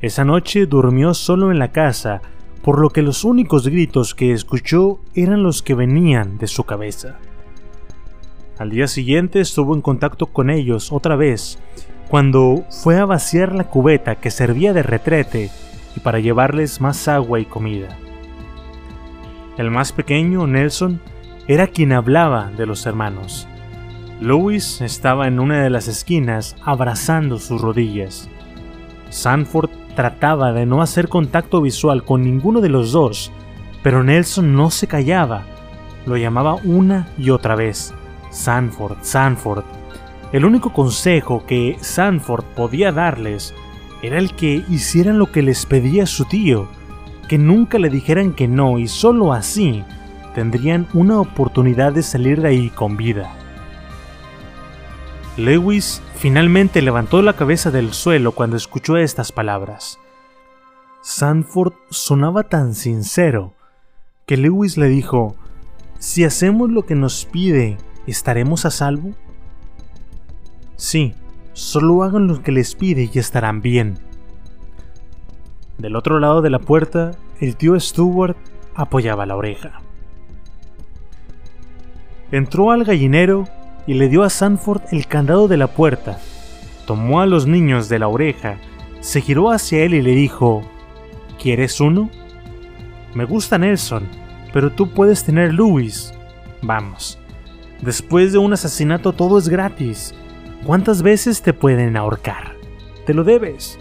Esa noche durmió solo en la casa, por lo que los únicos gritos que escuchó eran los que venían de su cabeza. Al día siguiente estuvo en contacto con ellos otra vez, cuando fue a vaciar la cubeta que servía de retrete y para llevarles más agua y comida. El más pequeño, Nelson, era quien hablaba de los hermanos. Louis estaba en una de las esquinas abrazando sus rodillas. Sanford trataba de no hacer contacto visual con ninguno de los dos, pero Nelson no se callaba. Lo llamaba una y otra vez. Sanford, Sanford. El único consejo que Sanford podía darles era el que hicieran lo que les pedía su tío, que nunca le dijeran que no y solo así tendrían una oportunidad de salir de ahí con vida. Lewis finalmente levantó la cabeza del suelo cuando escuchó estas palabras. Sanford sonaba tan sincero que Lewis le dijo, si hacemos lo que nos pide, ¿estaremos a salvo? Sí, solo hagan lo que les pide y estarán bien. Del otro lado de la puerta, el tío Stuart apoyaba la oreja. Entró al gallinero y le dio a Sanford el candado de la puerta. Tomó a los niños de la oreja, se giró hacia él y le dijo, ¿Quieres uno? Me gusta Nelson, pero tú puedes tener Louis. Vamos. Después de un asesinato todo es gratis. ¿Cuántas veces te pueden ahorcar? Te lo debes.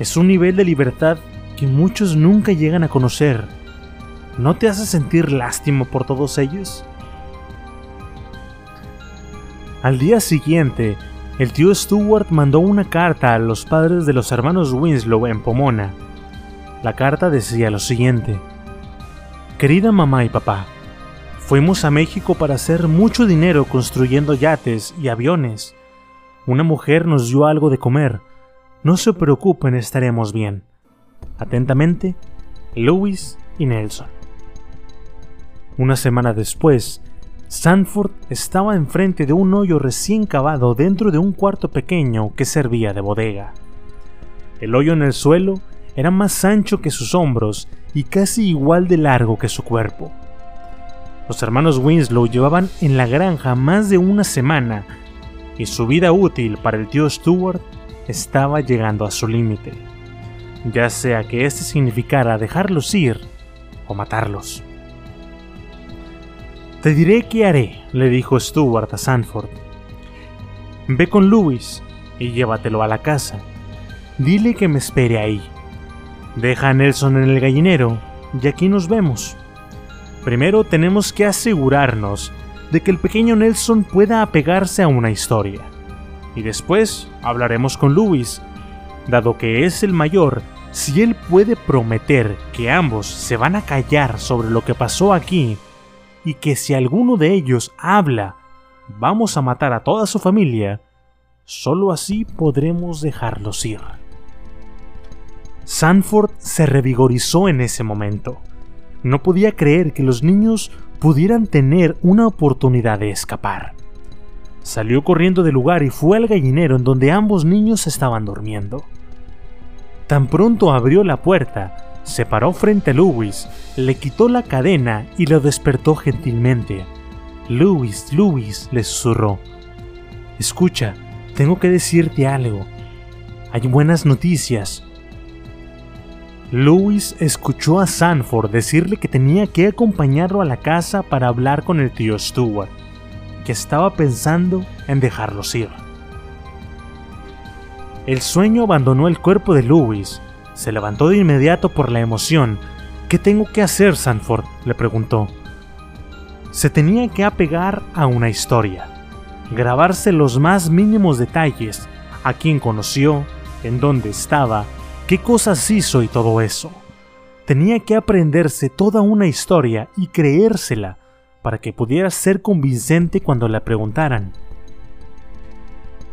Es un nivel de libertad que muchos nunca llegan a conocer. ¿No te hace sentir lástima por todos ellos? Al día siguiente, el tío Stuart mandó una carta a los padres de los hermanos Winslow en Pomona. La carta decía lo siguiente. Querida mamá y papá, fuimos a México para hacer mucho dinero construyendo yates y aviones. Una mujer nos dio algo de comer, no se preocupen, estaremos bien. Atentamente, Louis y Nelson. Una semana después, Sanford estaba enfrente de un hoyo recién cavado dentro de un cuarto pequeño que servía de bodega. El hoyo en el suelo era más ancho que sus hombros y casi igual de largo que su cuerpo. Los hermanos Winslow llevaban en la granja más de una semana y su vida útil para el tío Stewart estaba llegando a su límite, ya sea que este significara dejarlos ir o matarlos. Te diré qué haré, le dijo Stuart a Sanford. Ve con Louis y llévatelo a la casa. Dile que me espere ahí. Deja a Nelson en el gallinero y aquí nos vemos. Primero tenemos que asegurarnos de que el pequeño Nelson pueda apegarse a una historia y después hablaremos con Louis. Dado que es el mayor, si él puede prometer que ambos se van a callar sobre lo que pasó aquí y que si alguno de ellos habla, vamos a matar a toda su familia, solo así podremos dejarlos ir. Sanford se revigorizó en ese momento. No podía creer que los niños pudieran tener una oportunidad de escapar. Salió corriendo del lugar y fue al gallinero en donde ambos niños estaban durmiendo. Tan pronto abrió la puerta, se paró frente a Louis, le quitó la cadena y lo despertó gentilmente. Louis, Louis, le susurró. Escucha, tengo que decirte algo. Hay buenas noticias. Louis escuchó a Sanford decirle que tenía que acompañarlo a la casa para hablar con el tío Stuart estaba pensando en dejarlos ir. El sueño abandonó el cuerpo de Lewis. Se levantó de inmediato por la emoción. ¿Qué tengo que hacer, Sanford? le preguntó. Se tenía que apegar a una historia, grabarse los más mínimos detalles, a quién conoció, en dónde estaba, qué cosas hizo y todo eso. Tenía que aprenderse toda una historia y creérsela para que pudiera ser convincente cuando la preguntaran.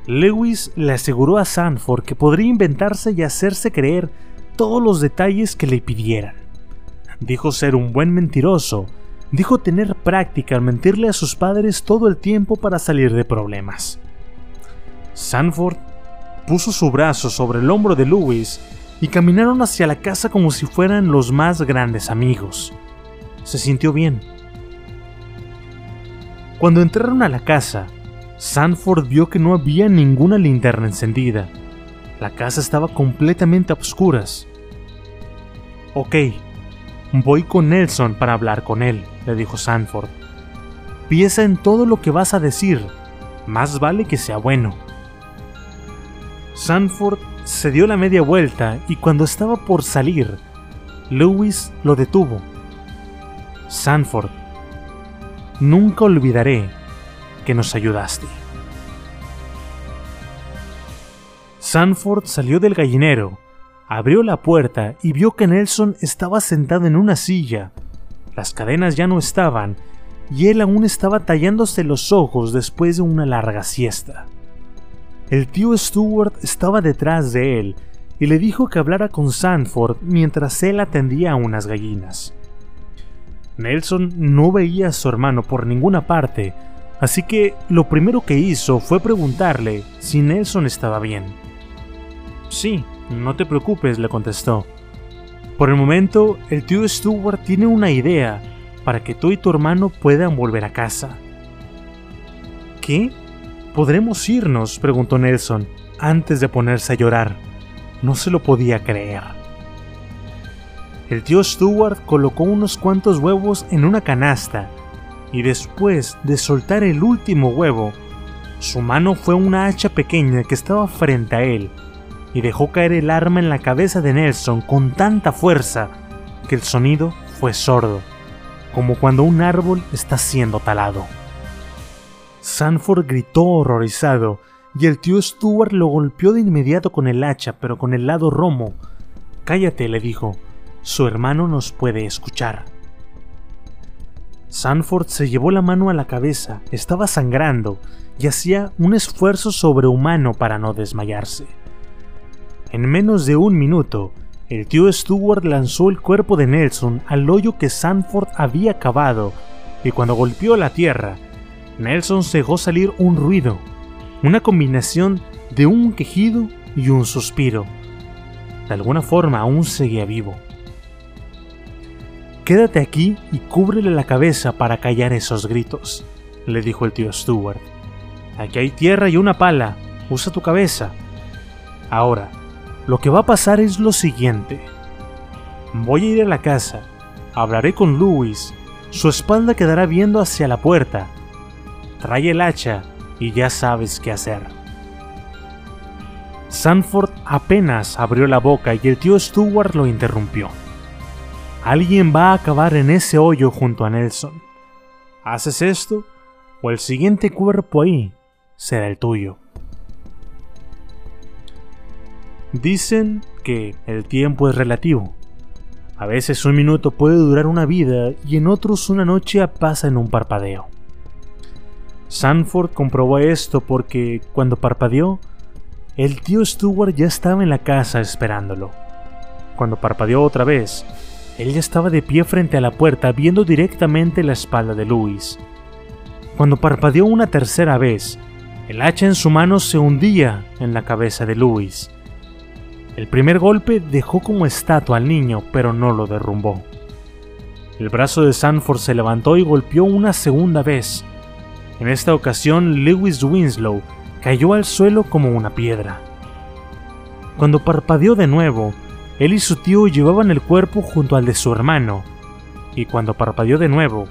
Lewis le aseguró a Sanford que podría inventarse y hacerse creer todos los detalles que le pidieran. Dijo ser un buen mentiroso, dijo tener práctica al mentirle a sus padres todo el tiempo para salir de problemas. Sanford puso su brazo sobre el hombro de Lewis y caminaron hacia la casa como si fueran los más grandes amigos. Se sintió bien. Cuando entraron a la casa, Sanford vio que no había ninguna linterna encendida. La casa estaba completamente a oscuras. Ok, voy con Nelson para hablar con él, le dijo Sanford. Piensa en todo lo que vas a decir. Más vale que sea bueno. Sanford se dio la media vuelta y cuando estaba por salir, Lewis lo detuvo. Sanford, nunca olvidaré que nos ayudaste. Sanford salió del gallinero, abrió la puerta y vio que Nelson estaba sentado en una silla. Las cadenas ya no estaban y él aún estaba tallándose los ojos después de una larga siesta. El tío Stuart estaba detrás de él y le dijo que hablara con Sanford mientras él atendía a unas gallinas. Nelson no veía a su hermano por ninguna parte, Así que lo primero que hizo fue preguntarle si Nelson estaba bien. Sí, no te preocupes, le contestó. Por el momento, el tío Stuart tiene una idea para que tú y tu hermano puedan volver a casa. ¿Qué? ¿Podremos irnos? preguntó Nelson, antes de ponerse a llorar. No se lo podía creer. El tío Stuart colocó unos cuantos huevos en una canasta y después de soltar el último huevo, su mano fue una hacha pequeña que estaba frente a él y dejó caer el arma en la cabeza de Nelson con tanta fuerza que el sonido fue sordo, como cuando un árbol está siendo talado. Sanford gritó horrorizado y el tío Stuart lo golpeó de inmediato con el hacha, pero con el lado romo. Cállate, le dijo, su hermano nos puede escuchar. Sanford se llevó la mano a la cabeza, estaba sangrando y hacía un esfuerzo sobrehumano para no desmayarse. En menos de un minuto, el tío Stuart lanzó el cuerpo de Nelson al hoyo que Sanford había cavado y cuando golpeó la tierra, Nelson dejó salir un ruido, una combinación de un quejido y un suspiro. De alguna forma aún seguía vivo. Quédate aquí y cúbrele la cabeza para callar esos gritos, le dijo el tío Stuart. Aquí hay tierra y una pala, usa tu cabeza. Ahora, lo que va a pasar es lo siguiente. Voy a ir a la casa, hablaré con Louis, su espalda quedará viendo hacia la puerta. Trae el hacha y ya sabes qué hacer. Sanford apenas abrió la boca y el tío Stuart lo interrumpió. Alguien va a acabar en ese hoyo junto a Nelson. ¿Haces esto? O el siguiente cuerpo ahí será el tuyo. Dicen que el tiempo es relativo. A veces un minuto puede durar una vida y en otros una noche pasa en un parpadeo. Sanford comprobó esto porque cuando parpadeó, el tío Stuart ya estaba en la casa esperándolo. Cuando parpadeó otra vez, él ya estaba de pie frente a la puerta viendo directamente la espalda de Luis. Cuando parpadeó una tercera vez, el hacha en su mano se hundía en la cabeza de Luis. El primer golpe dejó como estatua al niño, pero no lo derrumbó. El brazo de Sanford se levantó y golpeó una segunda vez. En esta ocasión, Lewis Winslow cayó al suelo como una piedra. Cuando parpadeó de nuevo, él y su tío llevaban el cuerpo junto al de su hermano, y cuando parpadeó de nuevo,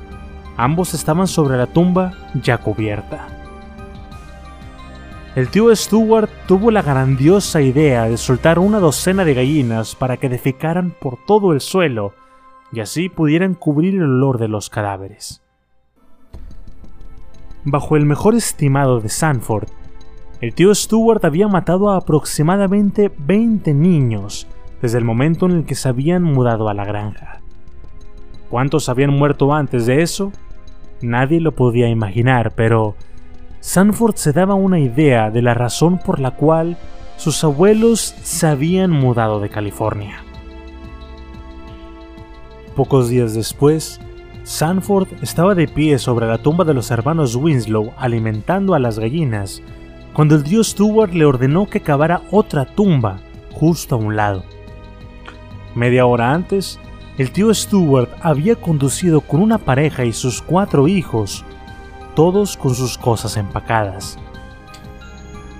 ambos estaban sobre la tumba ya cubierta. El tío Stewart tuvo la grandiosa idea de soltar una docena de gallinas para que defecaran por todo el suelo y así pudieran cubrir el olor de los cadáveres. Bajo el mejor estimado de Sanford, el tío Stewart había matado a aproximadamente 20 niños desde el momento en el que se habían mudado a la granja. ¿Cuántos habían muerto antes de eso? Nadie lo podía imaginar, pero Sanford se daba una idea de la razón por la cual sus abuelos se habían mudado de California. Pocos días después, Sanford estaba de pie sobre la tumba de los hermanos Winslow alimentando a las gallinas, cuando el dios Stewart le ordenó que cavara otra tumba justo a un lado. Media hora antes, el tío Stewart había conducido con una pareja y sus cuatro hijos todos con sus cosas empacadas.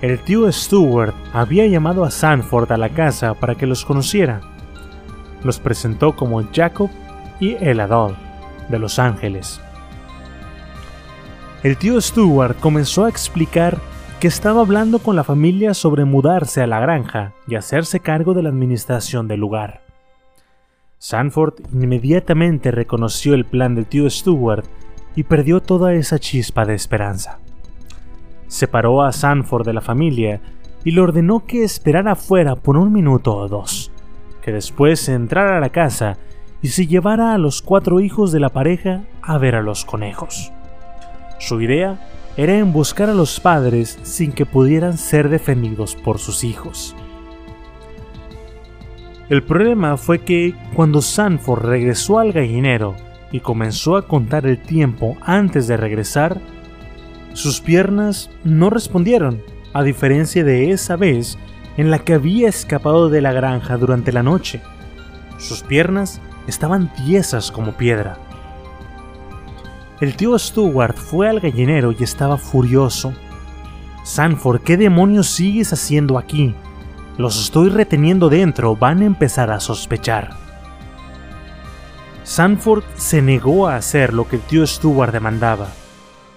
El tío Stewart había llamado a Sanford a la casa para que los conociera. Los presentó como Jacob y Eladol, de Los Ángeles. El tío Stewart comenzó a explicar que estaba hablando con la familia sobre mudarse a la granja y hacerse cargo de la administración del lugar. Sanford inmediatamente reconoció el plan del tío Stewart y perdió toda esa chispa de esperanza. Separó a Sanford de la familia y le ordenó que esperara afuera por un minuto o dos, que después entrara a la casa y se llevara a los cuatro hijos de la pareja a ver a los conejos. Su idea era emboscar a los padres sin que pudieran ser defendidos por sus hijos. El problema fue que cuando Sanford regresó al gallinero y comenzó a contar el tiempo antes de regresar, sus piernas no respondieron, a diferencia de esa vez en la que había escapado de la granja durante la noche. Sus piernas estaban tiesas como piedra. El tío Stewart fue al gallinero y estaba furioso. Sanford, ¿qué demonios sigues haciendo aquí? Los estoy reteniendo dentro, van a empezar a sospechar. Sanford se negó a hacer lo que el tío Stewart demandaba.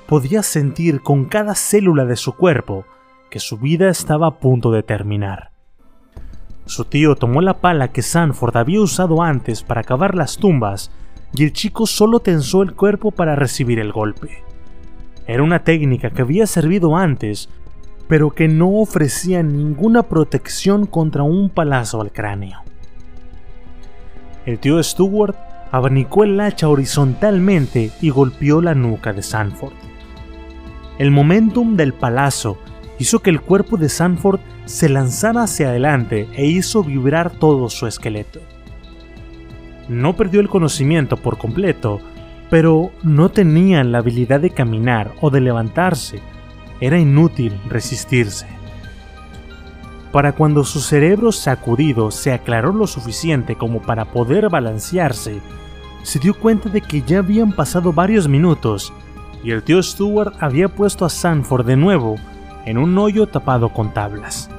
Podía sentir con cada célula de su cuerpo que su vida estaba a punto de terminar. Su tío tomó la pala que Sanford había usado antes para cavar las tumbas y el chico solo tensó el cuerpo para recibir el golpe. Era una técnica que había servido antes, pero que no ofrecía ninguna protección contra un palazo al cráneo. El tío Stewart abanicó el hacha horizontalmente y golpeó la nuca de Sanford. El momentum del palazo hizo que el cuerpo de Sanford se lanzara hacia adelante e hizo vibrar todo su esqueleto. No perdió el conocimiento por completo, pero no tenía la habilidad de caminar o de levantarse. Era inútil resistirse. Para cuando su cerebro sacudido se aclaró lo suficiente como para poder balancearse, se dio cuenta de que ya habían pasado varios minutos y el tío Stewart había puesto a Sanford de nuevo en un hoyo tapado con tablas.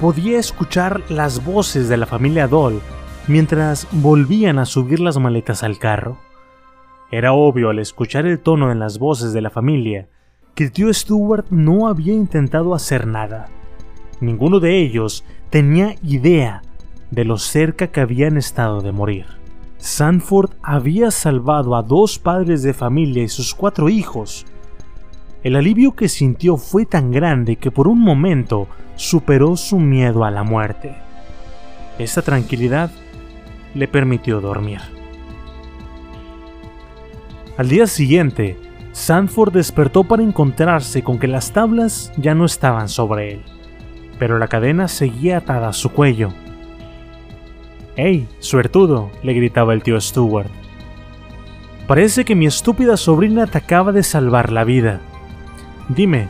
Podía escuchar las voces de la familia Doll mientras volvían a subir las maletas al carro. Era obvio al escuchar el tono en las voces de la familia que el tío Stewart no había intentado hacer nada. Ninguno de ellos tenía idea de lo cerca que habían estado de morir. Sanford había salvado a dos padres de familia y sus cuatro hijos. El alivio que sintió fue tan grande que por un momento superó su miedo a la muerte. Esa tranquilidad le permitió dormir. Al día siguiente, Sanford despertó para encontrarse con que las tablas ya no estaban sobre él, pero la cadena seguía atada a su cuello ¡Hey, suertudo! le gritaba el tío Stewart. Parece que mi estúpida sobrina te acaba de salvar la vida. Dime,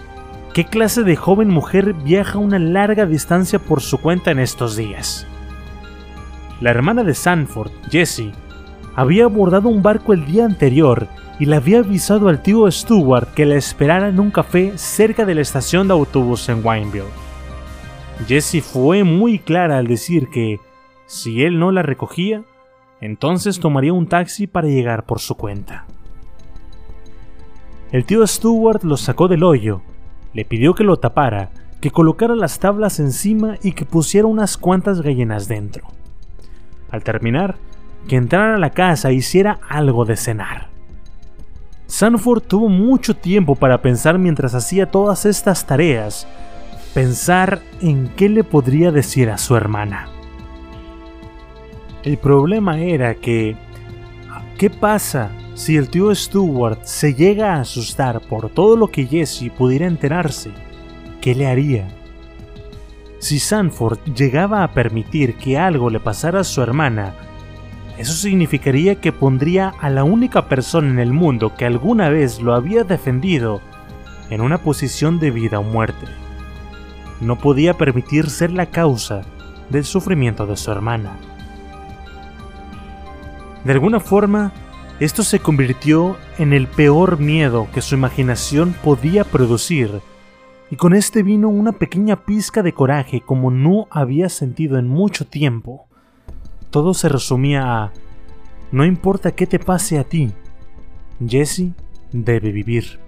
¿qué clase de joven mujer viaja una larga distancia por su cuenta en estos días? La hermana de Sanford, Jessie, había abordado un barco el día anterior y le había avisado al tío Stewart que la esperara en un café cerca de la estación de autobús en Wineville. Jessie fue muy clara al decir que si él no la recogía, entonces tomaría un taxi para llegar por su cuenta. El tío Stewart los sacó del hoyo Le pidió que lo tapara, que colocara las tablas encima y que pusiera unas cuantas gallinas dentro. Al terminar, que entrara a la casa e hiciera algo de cenar. Sanford tuvo mucho tiempo para pensar mientras hacía todas estas tareas, pensar en qué le podría decir a su hermana. El problema era que, ¿qué pasa si el tío Stewart se llega a asustar por todo lo que Jesse pudiera enterarse? ¿Qué le haría? Si Sanford llegaba a permitir que algo le pasara a su hermana, eso significaría que pondría a la única persona en el mundo que alguna vez lo había defendido en una posición de vida o muerte. No podía permitir ser la causa del sufrimiento de su hermana. De alguna forma, esto se convirtió en el peor miedo que su imaginación podía producir, y con este vino una pequeña pizca de coraje como no había sentido en mucho tiempo. Todo se resumía a, no importa qué te pase a ti, Jesse debe vivir.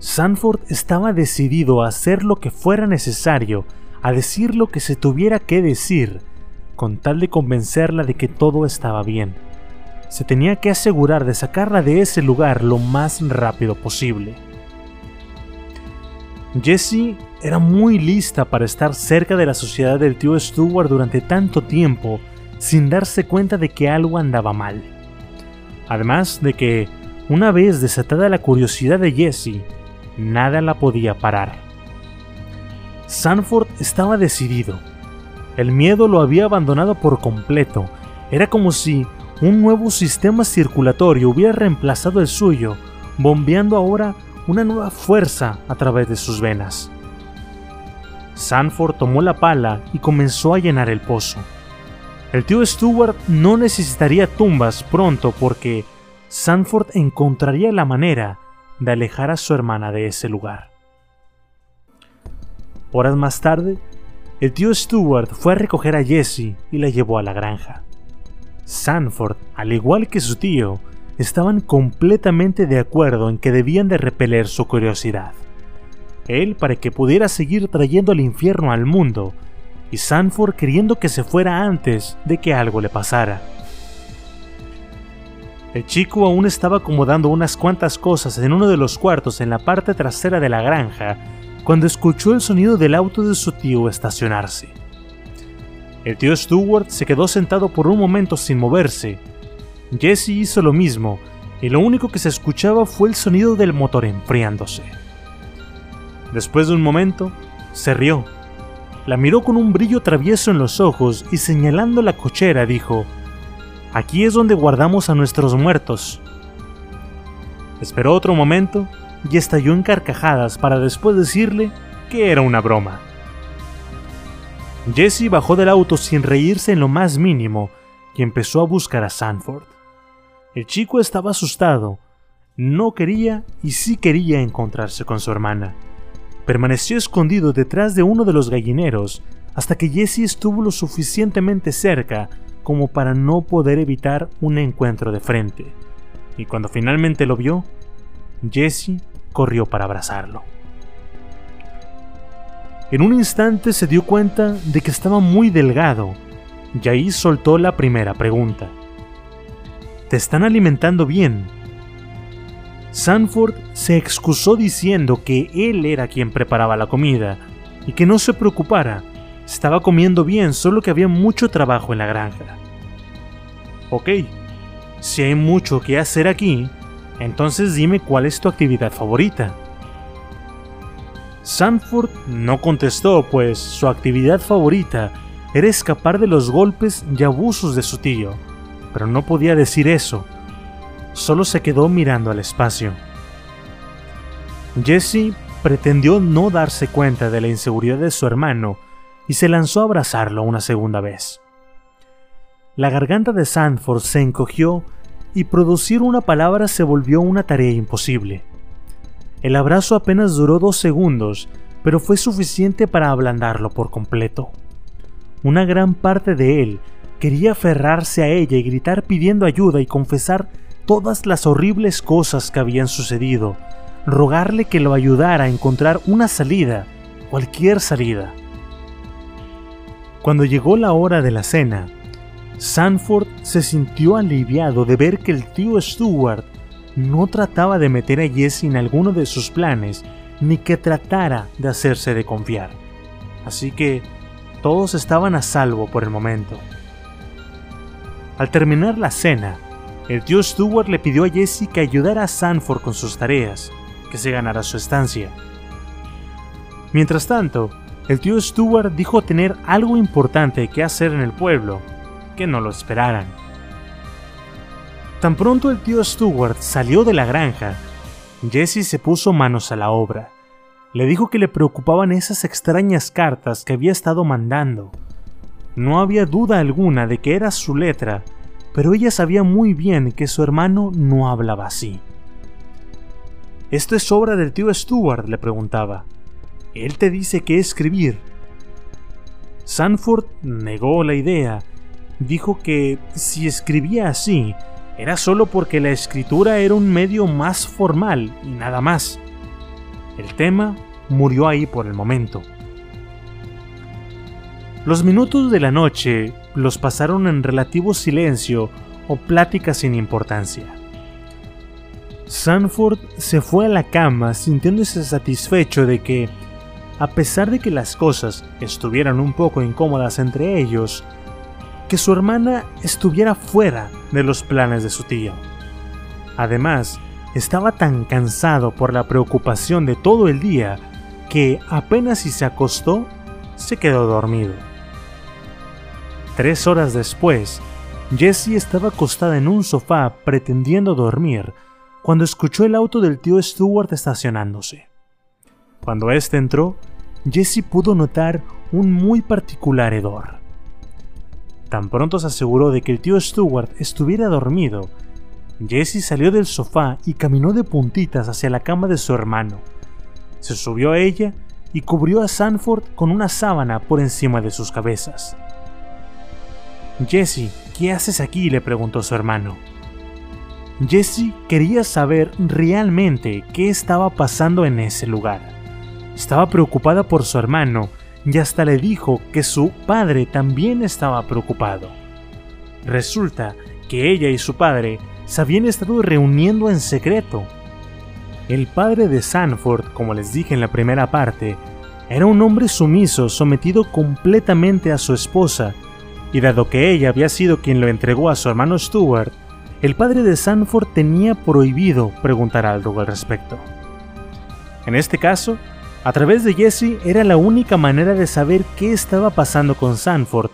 Sanford estaba decidido a hacer lo que fuera necesario, a decir lo que se tuviera que decir, con tal de convencerla de que todo estaba bien. Se tenía que asegurar de sacarla de ese lugar lo más rápido posible. Jessie era muy lista para estar cerca de la sociedad del tío Stewart durante tanto tiempo sin darse cuenta de que algo andaba mal. Además de que, una vez desatada la curiosidad de Jessie, nada la podía parar. Sanford estaba decidido el miedo lo había abandonado por completo. Era como si un nuevo sistema circulatorio hubiera reemplazado el suyo, bombeando ahora una nueva fuerza a través de sus venas. Sanford tomó la pala y comenzó a llenar el pozo. El tío Stewart no necesitaría tumbas pronto porque Sanford encontraría la manera de alejar a su hermana de ese lugar. Horas más tarde, el tío Stewart fue a recoger a Jessie y la llevó a la granja. Sanford, al igual que su tío, estaban completamente de acuerdo en que debían de repeler su curiosidad. Él para que pudiera seguir trayendo el infierno al mundo, y Sanford queriendo que se fuera antes de que algo le pasara. El chico aún estaba acomodando unas cuantas cosas en uno de los cuartos en la parte trasera de la granja cuando escuchó el sonido del auto de su tío estacionarse. El tío Stewart se quedó sentado por un momento sin moverse. Jesse hizo lo mismo, y lo único que se escuchaba fue el sonido del motor enfriándose. Después de un momento, se rió. La miró con un brillo travieso en los ojos y señalando la cochera dijo, Aquí es donde guardamos a nuestros muertos. Esperó otro momento y estalló en carcajadas para después decirle que era una broma. Jesse bajó del auto sin reírse en lo más mínimo y empezó a buscar a Sanford. El chico estaba asustado, no quería y sí quería encontrarse con su hermana. Permaneció escondido detrás de uno de los gallineros hasta que Jesse estuvo lo suficientemente cerca como para no poder evitar un encuentro de frente. Y cuando finalmente lo vio, Jesse corrió para abrazarlo. En un instante se dio cuenta de que estaba muy delgado y ahí soltó la primera pregunta. ¿Te están alimentando bien? Sanford se excusó diciendo que él era quien preparaba la comida y que no se preocupara, estaba comiendo bien, solo que había mucho trabajo en la granja. Ok, si hay mucho que hacer aquí, entonces dime cuál es tu actividad favorita. Sanford no contestó, pues su actividad favorita era escapar de los golpes y abusos de su tío, pero no podía decir eso. Solo se quedó mirando al espacio. Jesse pretendió no darse cuenta de la inseguridad de su hermano y se lanzó a abrazarlo una segunda vez. La garganta de Sanford se encogió y producir una palabra se volvió una tarea imposible. El abrazo apenas duró dos segundos, pero fue suficiente para ablandarlo por completo. Una gran parte de él quería aferrarse a ella y gritar pidiendo ayuda y confesar todas las horribles cosas que habían sucedido, rogarle que lo ayudara a encontrar una salida, cualquier salida. Cuando llegó la hora de la cena, Sanford se sintió aliviado de ver que el tío Stuart no trataba de meter a Jesse en alguno de sus planes, ni que tratara de hacerse de confiar. Así que todos estaban a salvo por el momento. Al terminar la cena, el tío Stuart le pidió a Jesse que ayudara a Sanford con sus tareas, que se ganara su estancia. Mientras tanto, el tío Stuart dijo tener algo importante que hacer en el pueblo, que no lo esperaran. Tan pronto el tío Stuart salió de la granja, Jesse se puso manos a la obra. Le dijo que le preocupaban esas extrañas cartas que había estado mandando. No había duda alguna de que era su letra, pero ella sabía muy bien que su hermano no hablaba así. ¿Esto es obra del tío Stuart? le preguntaba. Él te dice qué escribir. Sanford negó la idea. Dijo que si escribía así, era solo porque la escritura era un medio más formal y nada más. El tema murió ahí por el momento. Los minutos de la noche los pasaron en relativo silencio o plática sin importancia. Sanford se fue a la cama sintiéndose satisfecho de que, a pesar de que las cosas estuvieran un poco incómodas entre ellos, que su hermana estuviera fuera de los planes de su tío. Además, estaba tan cansado por la preocupación de todo el día que apenas si se acostó, se quedó dormido. Tres horas después, Jessie estaba acostada en un sofá pretendiendo dormir cuando escuchó el auto del tío Stuart estacionándose. Cuando éste entró, Jessie pudo notar un muy particular hedor. Tan pronto se aseguró de que el tío Stuart estuviera dormido, Jessie salió del sofá y caminó de puntitas hacia la cama de su hermano. Se subió a ella y cubrió a Sanford con una sábana por encima de sus cabezas. Jesse, ¿qué haces aquí? le preguntó su hermano. Jessie quería saber realmente qué estaba pasando en ese lugar. Estaba preocupada por su hermano y hasta le dijo que su padre también estaba preocupado. Resulta que ella y su padre se habían estado reuniendo en secreto. El padre de Sanford, como les dije en la primera parte, era un hombre sumiso sometido completamente a su esposa, y dado que ella había sido quien lo entregó a su hermano Stuart, el padre de Sanford tenía prohibido preguntar algo al respecto. En este caso, a través de Jesse era la única manera de saber qué estaba pasando con Sanford,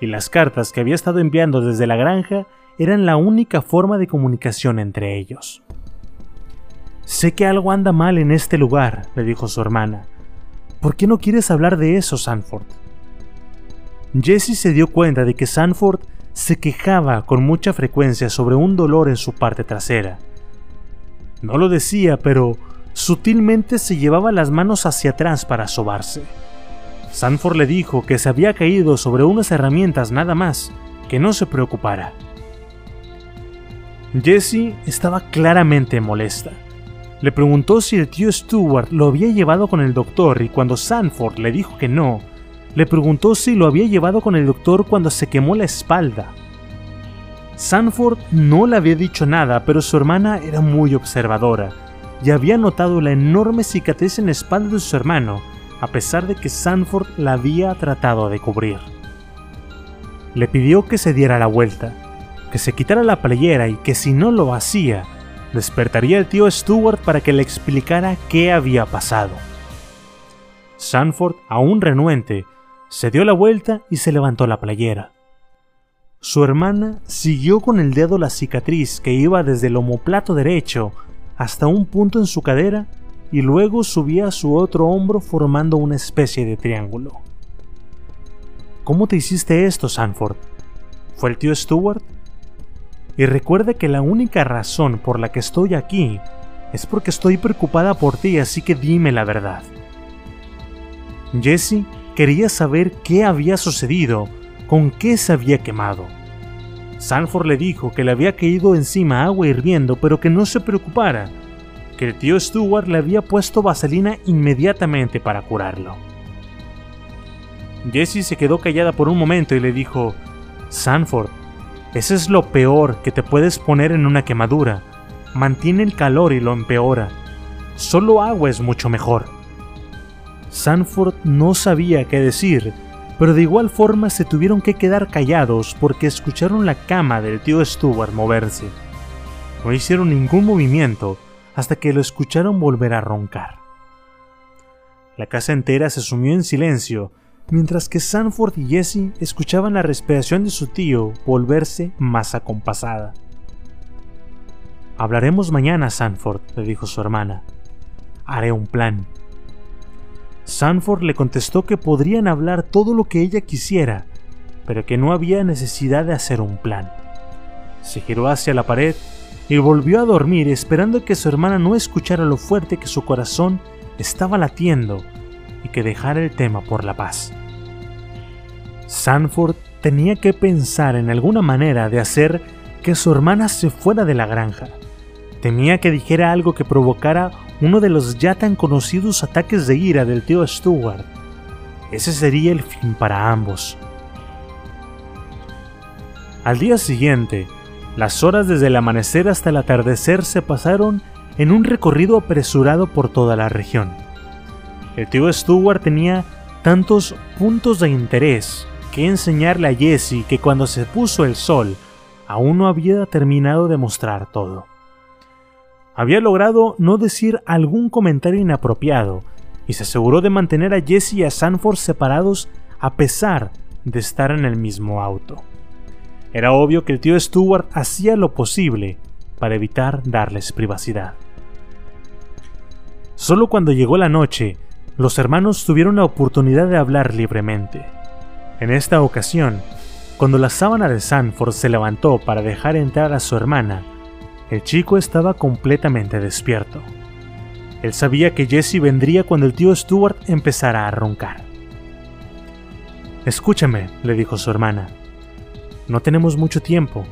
y las cartas que había estado enviando desde la granja eran la única forma de comunicación entre ellos. Sé que algo anda mal en este lugar, le dijo su hermana. ¿Por qué no quieres hablar de eso, Sanford? Jesse se dio cuenta de que Sanford se quejaba con mucha frecuencia sobre un dolor en su parte trasera. No lo decía, pero sutilmente se llevaba las manos hacia atrás para sobarse. Sanford le dijo que se había caído sobre unas herramientas nada más, que no se preocupara. Jessie estaba claramente molesta. Le preguntó si el tío Stuart lo había llevado con el doctor y cuando Sanford le dijo que no, le preguntó si lo había llevado con el doctor cuando se quemó la espalda. Sanford no le había dicho nada, pero su hermana era muy observadora y había notado la enorme cicatriz en la espalda de su hermano, a pesar de que Sanford la había tratado de cubrir. Le pidió que se diera la vuelta, que se quitara la playera y que si no lo hacía, despertaría el tío Stuart para que le explicara qué había pasado. Sanford, aún renuente, se dio la vuelta y se levantó la playera. Su hermana siguió con el dedo la cicatriz que iba desde el omoplato derecho hasta un punto en su cadera y luego subía a su otro hombro formando una especie de triángulo. ¿Cómo te hiciste esto, Sanford? ¿Fue el tío Stuart? Y recuerda que la única razón por la que estoy aquí es porque estoy preocupada por ti, así que dime la verdad. Jesse quería saber qué había sucedido, con qué se había quemado. Sanford le dijo que le había caído encima agua hirviendo, pero que no se preocupara. que el tío Stuart le había puesto vaselina inmediatamente para curarlo. Jessie se quedó callada por un momento y le dijo, Sanford, ese es lo peor que te puedes poner en una quemadura. Mantiene el calor y lo empeora. Solo agua es mucho mejor. Sanford no sabía qué decir, pero de igual forma se tuvieron que quedar callados porque escucharon la cama del tío Stuart moverse. No hicieron ningún movimiento hasta que lo escucharon volver a roncar. La casa entera se sumió en silencio mientras que Sanford y Jesse escuchaban la respiración de su tío volverse más acompasada. Hablaremos mañana, Sanford, le dijo su hermana. Haré un plan. Sanford le contestó que podrían hablar todo lo que ella quisiera, pero que no había necesidad de hacer un plan. Se giró hacia la pared y volvió a dormir esperando que su hermana no escuchara lo fuerte que su corazón estaba latiendo y que dejara el tema por la paz. Sanford tenía que pensar en alguna manera de hacer que su hermana se fuera de la granja. Temía que dijera algo que provocara uno de los ya tan conocidos ataques de ira del tío Stuart. Ese sería el fin para ambos. Al día siguiente, las horas desde el amanecer hasta el atardecer se pasaron en un recorrido apresurado por toda la región. El tío Stuart tenía tantos puntos de interés que enseñarle a Jesse que cuando se puso el sol aún no había terminado de mostrar todo había logrado no decir algún comentario inapropiado y se aseguró de mantener a Jesse y a Sanford separados a pesar de estar en el mismo auto. Era obvio que el tío Stuart hacía lo posible para evitar darles privacidad. Solo cuando llegó la noche, los hermanos tuvieron la oportunidad de hablar libremente. En esta ocasión, cuando la sábana de Sanford se levantó para dejar entrar a su hermana, el chico estaba completamente despierto. Él sabía que Jesse vendría cuando el tío Stuart empezara a roncar. Escúchame, le dijo su hermana. No tenemos mucho tiempo.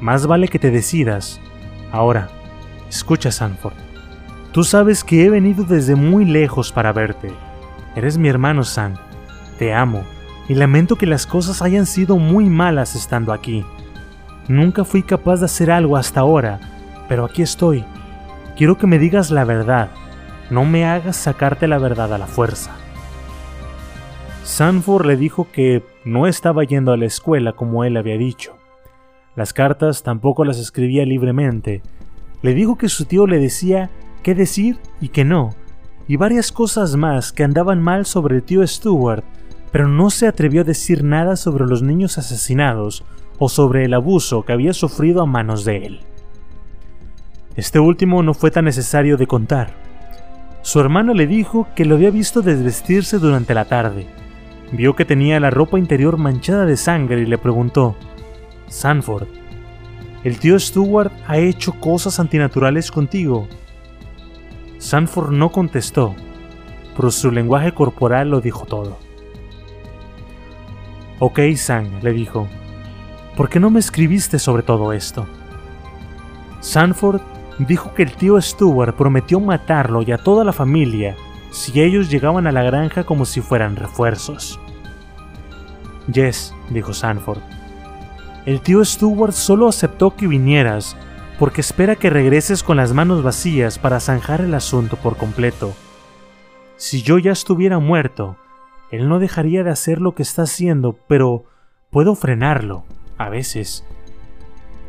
Más vale que te decidas. Ahora, escucha, Sanford. Tú sabes que he venido desde muy lejos para verte. Eres mi hermano, San. Te amo y lamento que las cosas hayan sido muy malas estando aquí. Nunca fui capaz de hacer algo hasta ahora, pero aquí estoy. Quiero que me digas la verdad. No me hagas sacarte la verdad a la fuerza. Sanford le dijo que no estaba yendo a la escuela como él había dicho. Las cartas tampoco las escribía libremente. Le dijo que su tío le decía qué decir y qué no, y varias cosas más que andaban mal sobre el tío Stuart, pero no se atrevió a decir nada sobre los niños asesinados o sobre el abuso que había sufrido a manos de él. Este último no fue tan necesario de contar. Su hermano le dijo que lo había visto desvestirse durante la tarde. Vio que tenía la ropa interior manchada de sangre y le preguntó, Sanford, ¿el tío Stuart ha hecho cosas antinaturales contigo? Sanford no contestó, pero su lenguaje corporal lo dijo todo. Ok, San, le dijo, ¿por qué no me escribiste sobre todo esto? Sanford dijo que el tío Stuart prometió matarlo y a toda la familia si ellos llegaban a la granja como si fueran refuerzos. Yes, dijo Sanford. El tío Stuart solo aceptó que vinieras porque espera que regreses con las manos vacías para zanjar el asunto por completo. Si yo ya estuviera muerto, él no dejaría de hacer lo que está haciendo, pero puedo frenarlo a veces.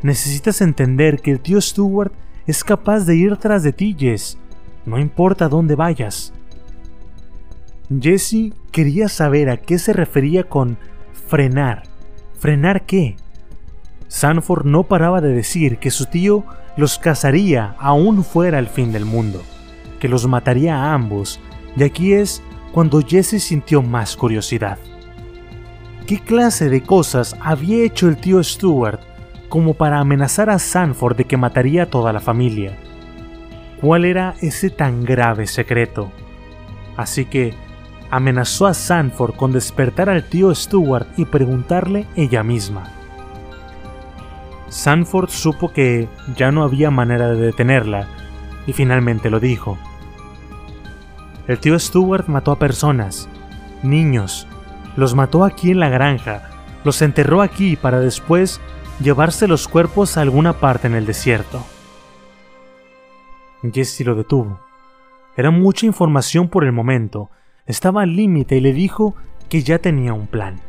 Necesitas entender que el tío Stewart es capaz de ir tras de ti, Jess, no importa dónde vayas. Jesse quería saber a qué se refería con frenar. ¿Frenar qué? Sanford no paraba de decir que su tío los cazaría aún fuera el fin del mundo, que los mataría a ambos, y aquí es cuando Jesse sintió más curiosidad. ¿Qué clase de cosas había hecho el tío Stuart como para amenazar a Sanford de que mataría a toda la familia? ¿Cuál era ese tan grave secreto? Así que amenazó a Sanford con despertar al tío Stuart y preguntarle ella misma. Sanford supo que ya no había manera de detenerla, y finalmente lo dijo. El tío Stuart mató a personas, niños, los mató aquí en la granja, los enterró aquí para después llevarse los cuerpos a alguna parte en el desierto. Jesse lo detuvo. Era mucha información por el momento, estaba al límite y le dijo que ya tenía un plan.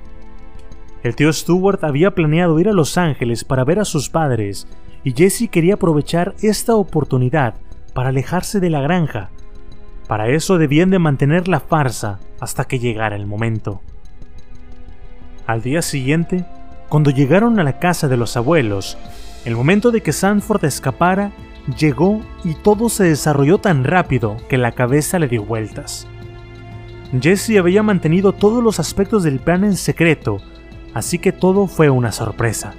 El tío Stuart había planeado ir a Los Ángeles para ver a sus padres y Jesse quería aprovechar esta oportunidad para alejarse de la granja. Para eso debían de mantener la farsa hasta que llegara el momento. Al día siguiente, cuando llegaron a la casa de los abuelos, el momento de que Sanford escapara llegó y todo se desarrolló tan rápido que la cabeza le dio vueltas. Jesse había mantenido todos los aspectos del plan en secreto, así que todo fue una sorpresa.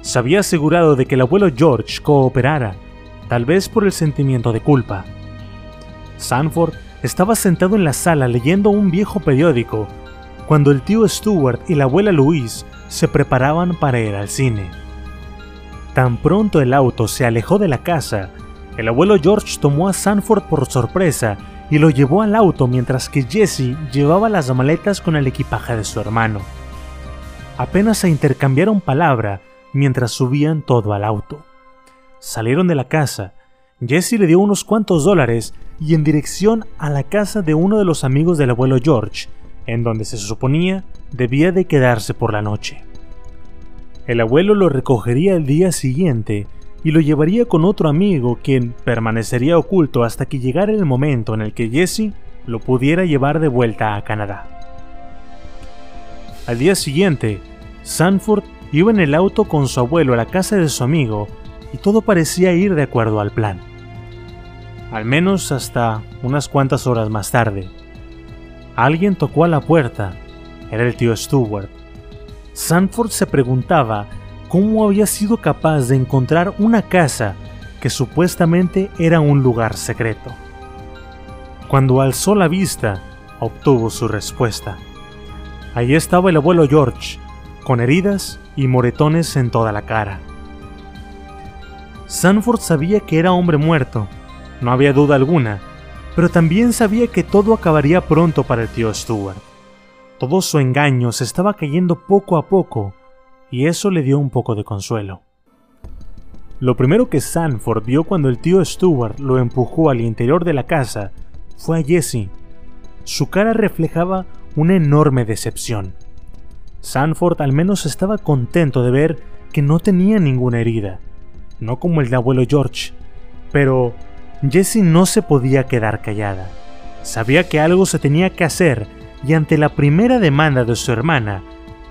Se había asegurado de que el abuelo George cooperara, tal vez por el sentimiento de culpa. Sanford estaba sentado en la sala leyendo un viejo periódico cuando el tío Stuart y la abuela Louise se preparaban para ir al cine. Tan pronto el auto se alejó de la casa, el abuelo George tomó a Sanford por sorpresa y lo llevó al auto mientras que Jesse llevaba las maletas con el equipaje de su hermano. Apenas se intercambiaron palabra mientras subían todo al auto. Salieron de la casa, Jesse le dio unos cuantos dólares y en dirección a la casa de uno de los amigos del abuelo George, en donde se suponía debía de quedarse por la noche. El abuelo lo recogería el día siguiente y lo llevaría con otro amigo quien permanecería oculto hasta que llegara el momento en el que Jesse lo pudiera llevar de vuelta a Canadá. Al día siguiente, Sanford iba en el auto con su abuelo a la casa de su amigo y todo parecía ir de acuerdo al plan. Al menos hasta unas cuantas horas más tarde. Alguien tocó a la puerta. Era el tío Stewart. Sanford se preguntaba cómo había sido capaz de encontrar una casa que supuestamente era un lugar secreto. Cuando alzó la vista, obtuvo su respuesta. Allí estaba el abuelo George, con heridas y moretones en toda la cara. Sanford sabía que era hombre muerto, no había duda alguna, pero también sabía que todo acabaría pronto para el tío Stuart. Todo su engaño se estaba cayendo poco a poco, y eso le dio un poco de consuelo. Lo primero que Sanford vio cuando el tío Stuart lo empujó al interior de la casa fue a Jesse. Su cara reflejaba una enorme decepción. Sanford al menos estaba contento de ver que no tenía ninguna herida, no como el de abuelo George, pero Jessie no se podía quedar callada. Sabía que algo se tenía que hacer y ante la primera demanda de su hermana,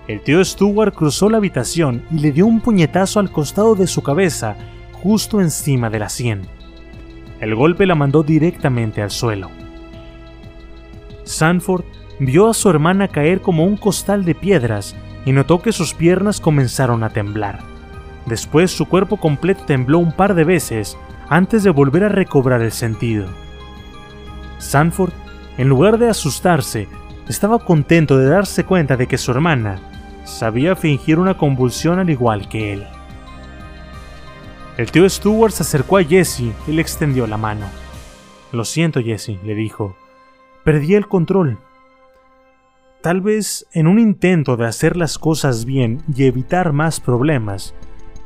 el tío Stuart cruzó la habitación y le dio un puñetazo al costado de su cabeza, justo encima de la sien. El golpe la mandó directamente al suelo. Sanford vio a su hermana caer como un costal de piedras y notó que sus piernas comenzaron a temblar. Después su cuerpo completo tembló un par de veces antes de volver a recobrar el sentido. Sanford, en lugar de asustarse, estaba contento de darse cuenta de que su hermana sabía fingir una convulsión al igual que él. El tío Stuart se acercó a Jesse y le extendió la mano. Lo siento, Jesse, le dijo. Perdí el control. Tal vez en un intento de hacer las cosas bien y evitar más problemas,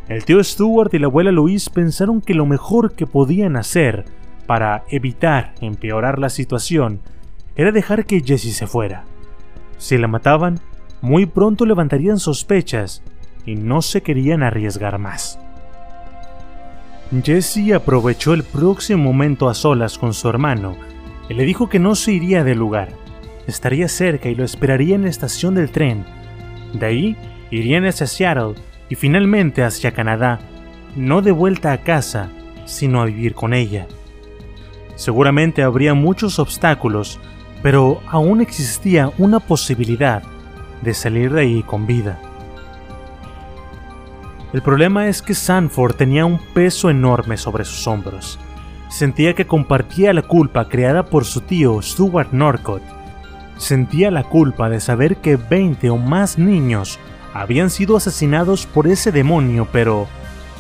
el tío Stuart y la abuela Louise pensaron que lo mejor que podían hacer para evitar empeorar la situación era dejar que Jessie se fuera. Si la mataban, muy pronto levantarían sospechas y no se querían arriesgar más. Jessie aprovechó el próximo momento a solas con su hermano y le dijo que no se iría del lugar estaría cerca y lo esperaría en la estación del tren. De ahí irían hacia Seattle y finalmente hacia Canadá, no de vuelta a casa, sino a vivir con ella. Seguramente habría muchos obstáculos, pero aún existía una posibilidad de salir de ahí con vida. El problema es que Sanford tenía un peso enorme sobre sus hombros. Sentía que compartía la culpa creada por su tío Stuart Norcott sentía la culpa de saber que 20 o más niños habían sido asesinados por ese demonio, pero,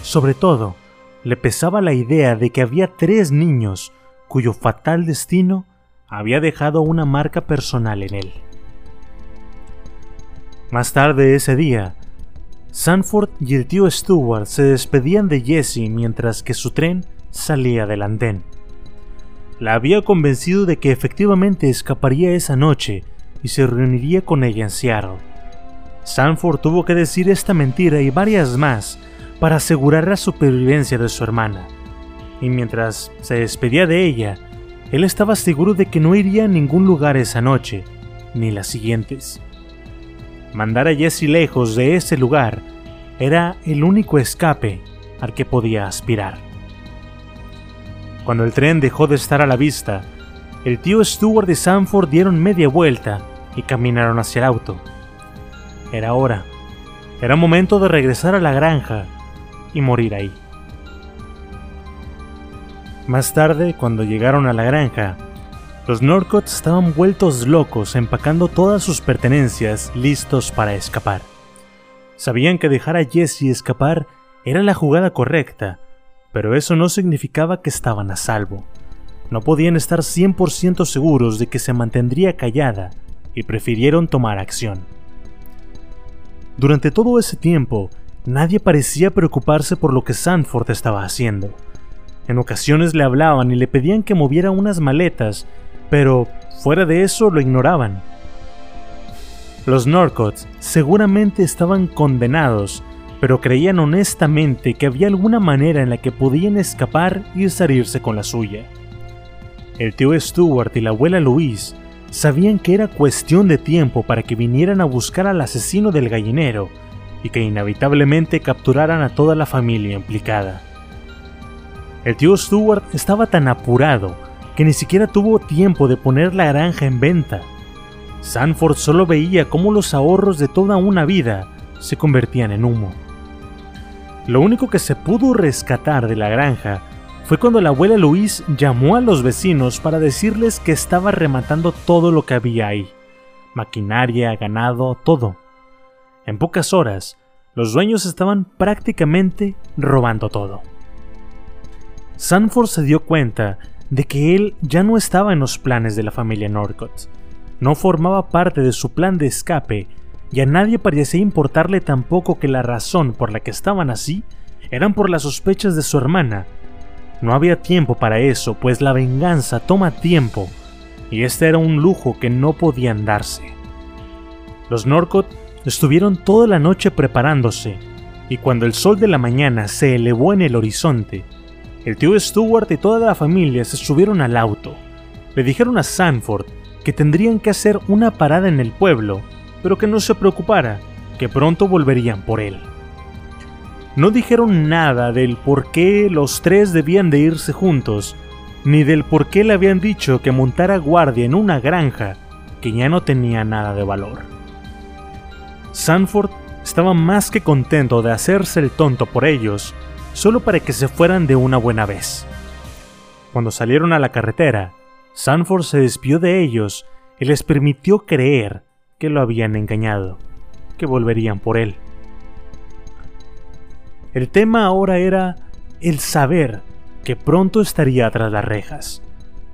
sobre todo, le pesaba la idea de que había tres niños cuyo fatal destino había dejado una marca personal en él. Más tarde ese día, Sanford y el tío Stewart se despedían de Jessie mientras que su tren salía del andén. La había convencido de que efectivamente escaparía esa noche y se reuniría con ella en Seattle. Sanford tuvo que decir esta mentira y varias más para asegurar la supervivencia de su hermana. Y mientras se despedía de ella, él estaba seguro de que no iría a ningún lugar esa noche, ni las siguientes. Mandar a Jesse lejos de ese lugar era el único escape al que podía aspirar. Cuando el tren dejó de estar a la vista, el tío Stewart y Sanford dieron media vuelta y caminaron hacia el auto. Era hora. Era momento de regresar a la granja y morir ahí. Más tarde, cuando llegaron a la granja, los Norcotts estaban vueltos locos empacando todas sus pertenencias listos para escapar. Sabían que dejar a Jesse escapar era la jugada correcta, pero eso no significaba que estaban a salvo. No podían estar 100% seguros de que se mantendría callada y prefirieron tomar acción. Durante todo ese tiempo, nadie parecía preocuparse por lo que Sanford estaba haciendo. En ocasiones le hablaban y le pedían que moviera unas maletas, pero fuera de eso lo ignoraban. Los Norcots seguramente estaban condenados, pero creían honestamente que había alguna manera en la que podían escapar y salirse con la suya. El tío Stuart y la abuela Louise sabían que era cuestión de tiempo para que vinieran a buscar al asesino del gallinero y que inevitablemente capturaran a toda la familia implicada. El tío Stuart estaba tan apurado que ni siquiera tuvo tiempo de poner la granja en venta. Sanford solo veía cómo los ahorros de toda una vida se convertían en humo. Lo único que se pudo rescatar de la granja fue cuando la abuela Luis llamó a los vecinos para decirles que estaba rematando todo lo que había ahí. Maquinaria, ganado, todo. En pocas horas, los dueños estaban prácticamente robando todo. Sanford se dio cuenta de que él ya no estaba en los planes de la familia Norcott. No formaba parte de su plan de escape y a nadie parecía importarle tampoco que la razón por la que estaban así eran por las sospechas de su hermana no había tiempo para eso, pues la venganza toma tiempo, y este era un lujo que no podían darse. Los Norcott estuvieron toda la noche preparándose, y cuando el sol de la mañana se elevó en el horizonte, el tío Stuart y toda la familia se subieron al auto. Le dijeron a Sanford que tendrían que hacer una parada en el pueblo, pero que no se preocupara, que pronto volverían por él. No dijeron nada del por qué los tres debían de irse juntos, ni del por qué le habían dicho que montara guardia en una granja que ya no tenía nada de valor. Sanford estaba más que contento de hacerse el tonto por ellos, solo para que se fueran de una buena vez. Cuando salieron a la carretera, Sanford se despió de ellos y les permitió creer que lo habían engañado, que volverían por él. El tema ahora era el saber que pronto estaría tras las rejas.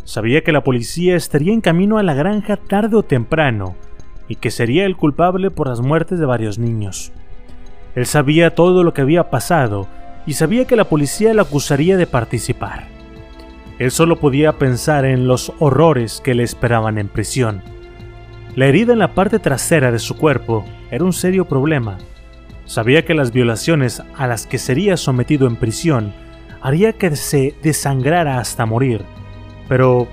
Sabía que la policía estaría en camino a la granja tarde o temprano y que sería el culpable por las muertes de varios niños. Él sabía todo lo que había pasado y sabía que la policía le acusaría de participar. Él solo podía pensar en los horrores que le esperaban en prisión. La herida en la parte trasera de su cuerpo era un serio problema Sabía que las violaciones a las que sería sometido en prisión haría que se desangrara hasta morir, pero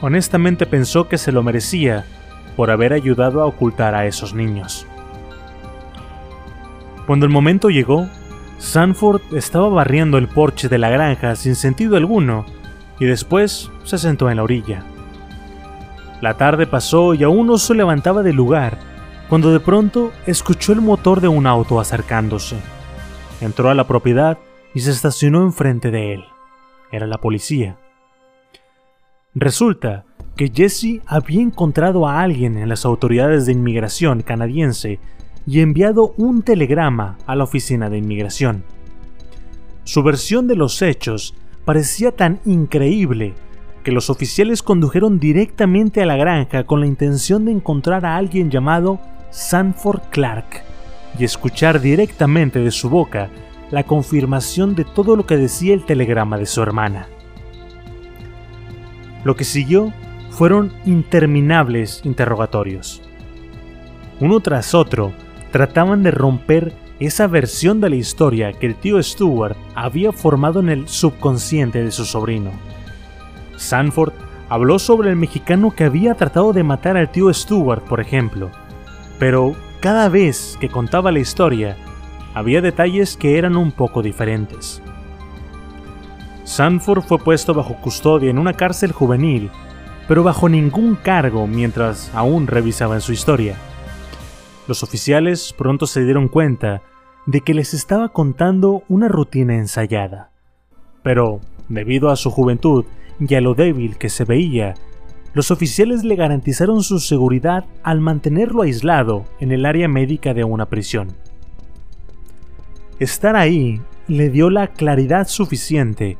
honestamente pensó que se lo merecía por haber ayudado a ocultar a esos niños. Cuando el momento llegó, Sanford estaba barriendo el porche de la granja sin sentido alguno y después se sentó en la orilla. La tarde pasó y aún no se levantaba del lugar cuando de pronto escuchó el motor de un auto acercándose. Entró a la propiedad y se estacionó enfrente de él. Era la policía. Resulta que Jesse había encontrado a alguien en las autoridades de inmigración canadiense y enviado un telegrama a la oficina de inmigración. Su versión de los hechos parecía tan increíble que los oficiales condujeron directamente a la granja con la intención de encontrar a alguien llamado Sanford Clark y escuchar directamente de su boca la confirmación de todo lo que decía el telegrama de su hermana. Lo que siguió fueron interminables interrogatorios. Uno tras otro trataban de romper esa versión de la historia que el tío Stuart había formado en el subconsciente de su sobrino. Sanford habló sobre el mexicano que había tratado de matar al tío Stuart, por ejemplo, pero cada vez que contaba la historia, había detalles que eran un poco diferentes. Sanford fue puesto bajo custodia en una cárcel juvenil, pero bajo ningún cargo mientras aún revisaban su historia. Los oficiales pronto se dieron cuenta de que les estaba contando una rutina ensayada. Pero, debido a su juventud y a lo débil que se veía, los oficiales le garantizaron su seguridad al mantenerlo aislado en el área médica de una prisión. Estar ahí le dio la claridad suficiente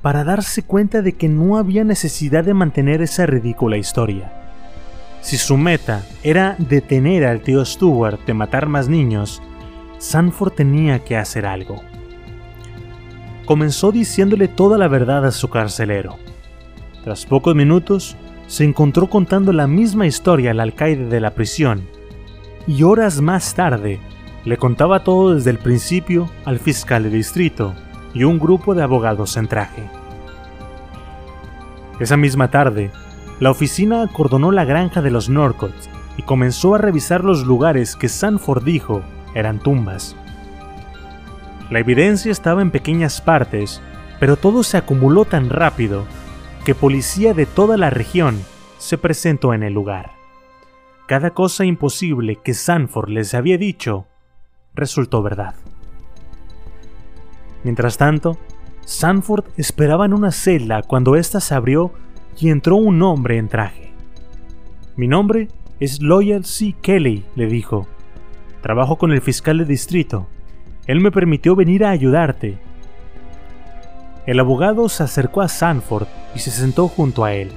para darse cuenta de que no había necesidad de mantener esa ridícula historia. Si su meta era detener al tío Stuart de matar más niños, Sanford tenía que hacer algo. Comenzó diciéndole toda la verdad a su carcelero. Tras pocos minutos, se encontró contando la misma historia al alcaide de la prisión, y horas más tarde le contaba todo desde el principio al fiscal de distrito y un grupo de abogados en traje. Esa misma tarde, la oficina acordonó la granja de los Norcotts y comenzó a revisar los lugares que Sanford dijo eran tumbas. La evidencia estaba en pequeñas partes, pero todo se acumuló tan rápido que policía de toda la región se presentó en el lugar. Cada cosa imposible que Sanford les había dicho resultó verdad. Mientras tanto, Sanford esperaba en una celda cuando ésta se abrió y entró un hombre en traje. Mi nombre es Loyal C. Kelly, le dijo. Trabajo con el fiscal de distrito. Él me permitió venir a ayudarte el abogado se acercó a Sanford y se sentó junto a él.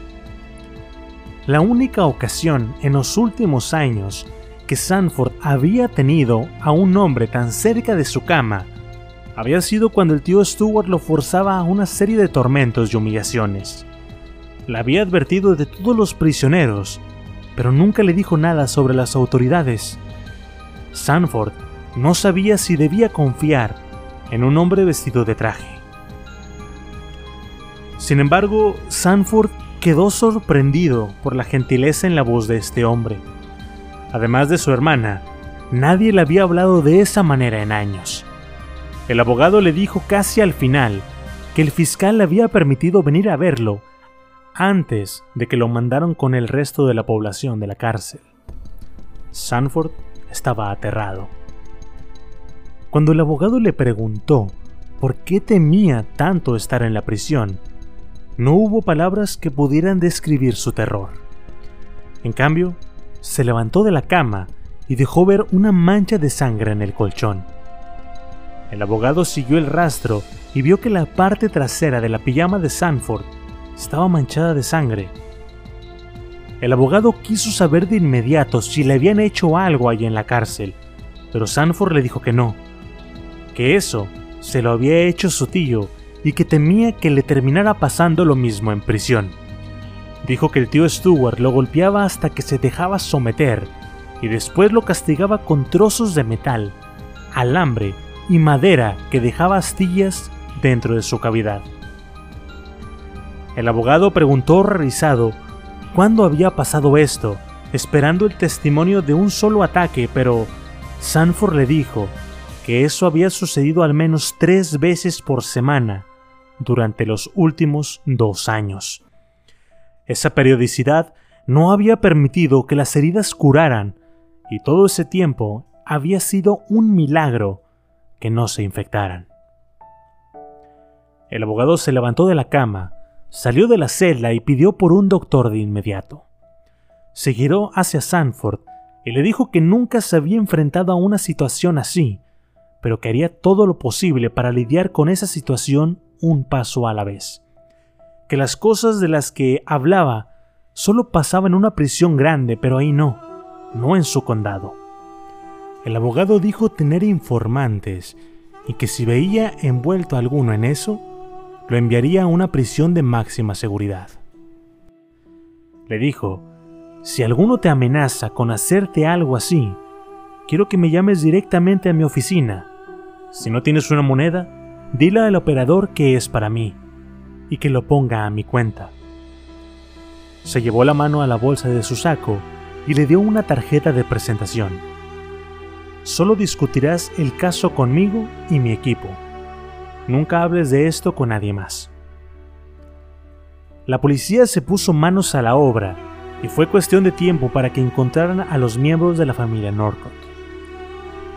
La única ocasión en los últimos años que Sanford había tenido a un hombre tan cerca de su cama había sido cuando el tío Stuart lo forzaba a una serie de tormentos y humillaciones. Le había advertido de todos los prisioneros, pero nunca le dijo nada sobre las autoridades. Sanford no sabía si debía confiar en un hombre vestido de traje. Sin embargo, Sanford quedó sorprendido por la gentileza en la voz de este hombre. Además de su hermana, nadie le había hablado de esa manera en años. El abogado le dijo casi al final que el fiscal le había permitido venir a verlo antes de que lo mandaron con el resto de la población de la cárcel. Sanford estaba aterrado. Cuando el abogado le preguntó por qué temía tanto estar en la prisión, no hubo palabras que pudieran describir su terror. En cambio, se levantó de la cama y dejó ver una mancha de sangre en el colchón. El abogado siguió el rastro y vio que la parte trasera de la pijama de Sanford estaba manchada de sangre. El abogado quiso saber de inmediato si le habían hecho algo allí en la cárcel, pero Sanford le dijo que no, que eso se lo había hecho su tío y que temía que le terminara pasando lo mismo en prisión. Dijo que el tío Stuart lo golpeaba hasta que se dejaba someter y después lo castigaba con trozos de metal, alambre y madera que dejaba astillas dentro de su cavidad. El abogado preguntó horrorizado cuándo había pasado esto, esperando el testimonio de un solo ataque, pero Sanford le dijo que eso había sucedido al menos tres veces por semana durante los últimos dos años. Esa periodicidad no había permitido que las heridas curaran y todo ese tiempo había sido un milagro que no se infectaran. El abogado se levantó de la cama, salió de la celda y pidió por un doctor de inmediato. Se giró hacia Sanford y le dijo que nunca se había enfrentado a una situación así, pero que haría todo lo posible para lidiar con esa situación un paso a la vez. Que las cosas de las que hablaba solo pasaban en una prisión grande, pero ahí no, no en su condado. El abogado dijo tener informantes y que si veía envuelto a alguno en eso, lo enviaría a una prisión de máxima seguridad. Le dijo, si alguno te amenaza con hacerte algo así, quiero que me llames directamente a mi oficina. Si no tienes una moneda, dile al operador que es para mí y que lo ponga a mi cuenta. Se llevó la mano a la bolsa de su saco y le dio una tarjeta de presentación. Solo discutirás el caso conmigo y mi equipo. Nunca hables de esto con nadie más. La policía se puso manos a la obra y fue cuestión de tiempo para que encontraran a los miembros de la familia Norcott.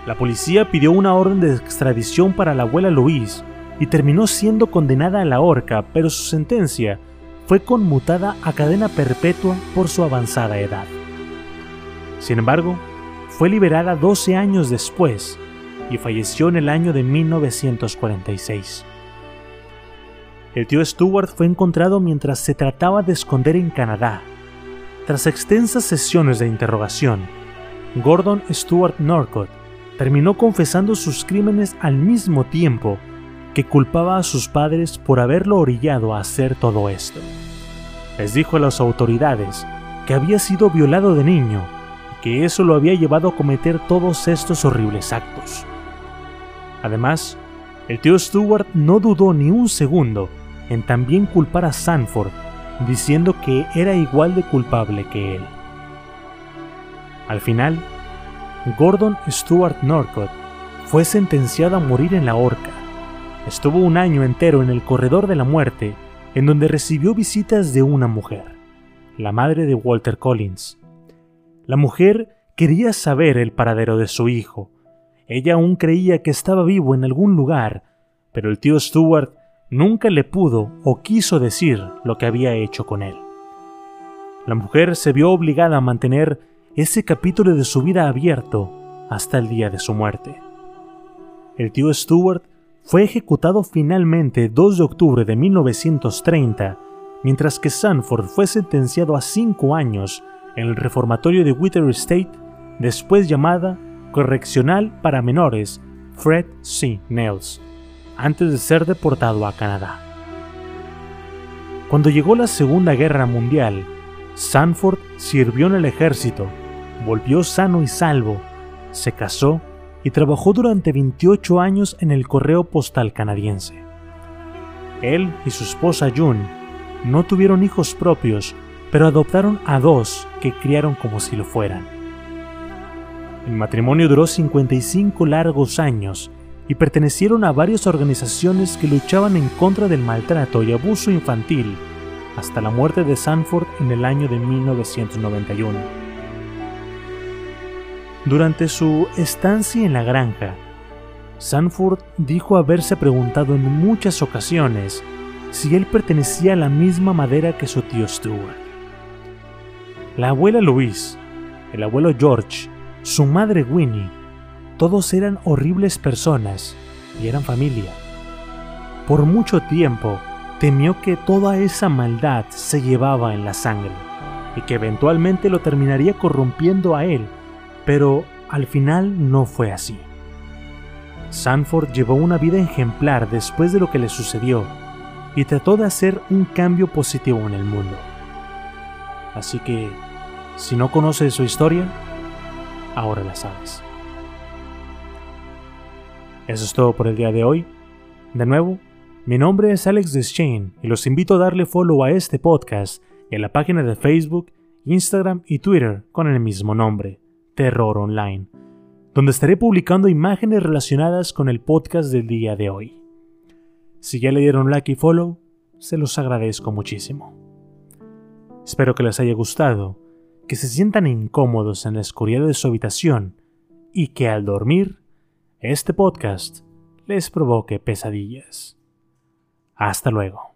La policía pidió una orden de extradición para la abuela Louise y terminó siendo condenada a la horca, pero su sentencia fue conmutada a cadena perpetua por su avanzada edad. Sin embargo, fue liberada 12 años después y falleció en el año de 1946. El tío Stewart fue encontrado mientras se trataba de esconder en Canadá. Tras extensas sesiones de interrogación, Gordon Stewart Norcott terminó confesando sus crímenes al mismo tiempo que culpaba a sus padres por haberlo orillado a hacer todo esto. Les dijo a las autoridades que había sido violado de niño y que eso lo había llevado a cometer todos estos horribles actos. Además, el tío Stewart no dudó ni un segundo en también culpar a Sanford, diciendo que era igual de culpable que él. Al final, Gordon Stewart Norcott fue sentenciado a morir en la horca. Estuvo un año entero en el corredor de la muerte, en donde recibió visitas de una mujer, la madre de Walter Collins. La mujer quería saber el paradero de su hijo. Ella aún creía que estaba vivo en algún lugar, pero el tío Stewart nunca le pudo o quiso decir lo que había hecho con él. La mujer se vio obligada a mantener ese capítulo de su vida abierto hasta el día de su muerte. El tío Stewart fue ejecutado finalmente 2 de octubre de 1930, mientras que Sanford fue sentenciado a cinco años en el reformatorio de Wither State, después llamada Correccional para Menores Fred C. Nails antes de ser deportado a Canadá. Cuando llegó la Segunda Guerra Mundial, Sanford sirvió en el ejército, volvió sano y salvo, se casó y trabajó durante 28 años en el correo postal canadiense. Él y su esposa June no tuvieron hijos propios, pero adoptaron a dos que criaron como si lo fueran. El matrimonio duró 55 largos años y pertenecieron a varias organizaciones que luchaban en contra del maltrato y abuso infantil hasta la muerte de Sanford en el año de 1991. Durante su estancia en la granja, Sanford dijo haberse preguntado en muchas ocasiones si él pertenecía a la misma madera que su tío Stuart. La abuela Louise, el abuelo George, su madre Winnie todos eran horribles personas y eran familia. Por mucho tiempo temió que toda esa maldad se llevaba en la sangre y que eventualmente lo terminaría corrompiendo a él, pero al final no fue así. Sanford llevó una vida ejemplar después de lo que le sucedió y trató de hacer un cambio positivo en el mundo. Así que, si no conoces su historia, ahora la sabes. Eso es todo por el día de hoy. De nuevo, mi nombre es Alex Deschênes y los invito a darle follow a este podcast en la página de Facebook, Instagram y Twitter con el mismo nombre, Terror Online, donde estaré publicando imágenes relacionadas con el podcast del día de hoy. Si ya le dieron like y follow, se los agradezco muchísimo. Espero que les haya gustado, que se sientan incómodos en la oscuridad de su habitación y que al dormir este podcast les provoque pesadillas. Hasta luego.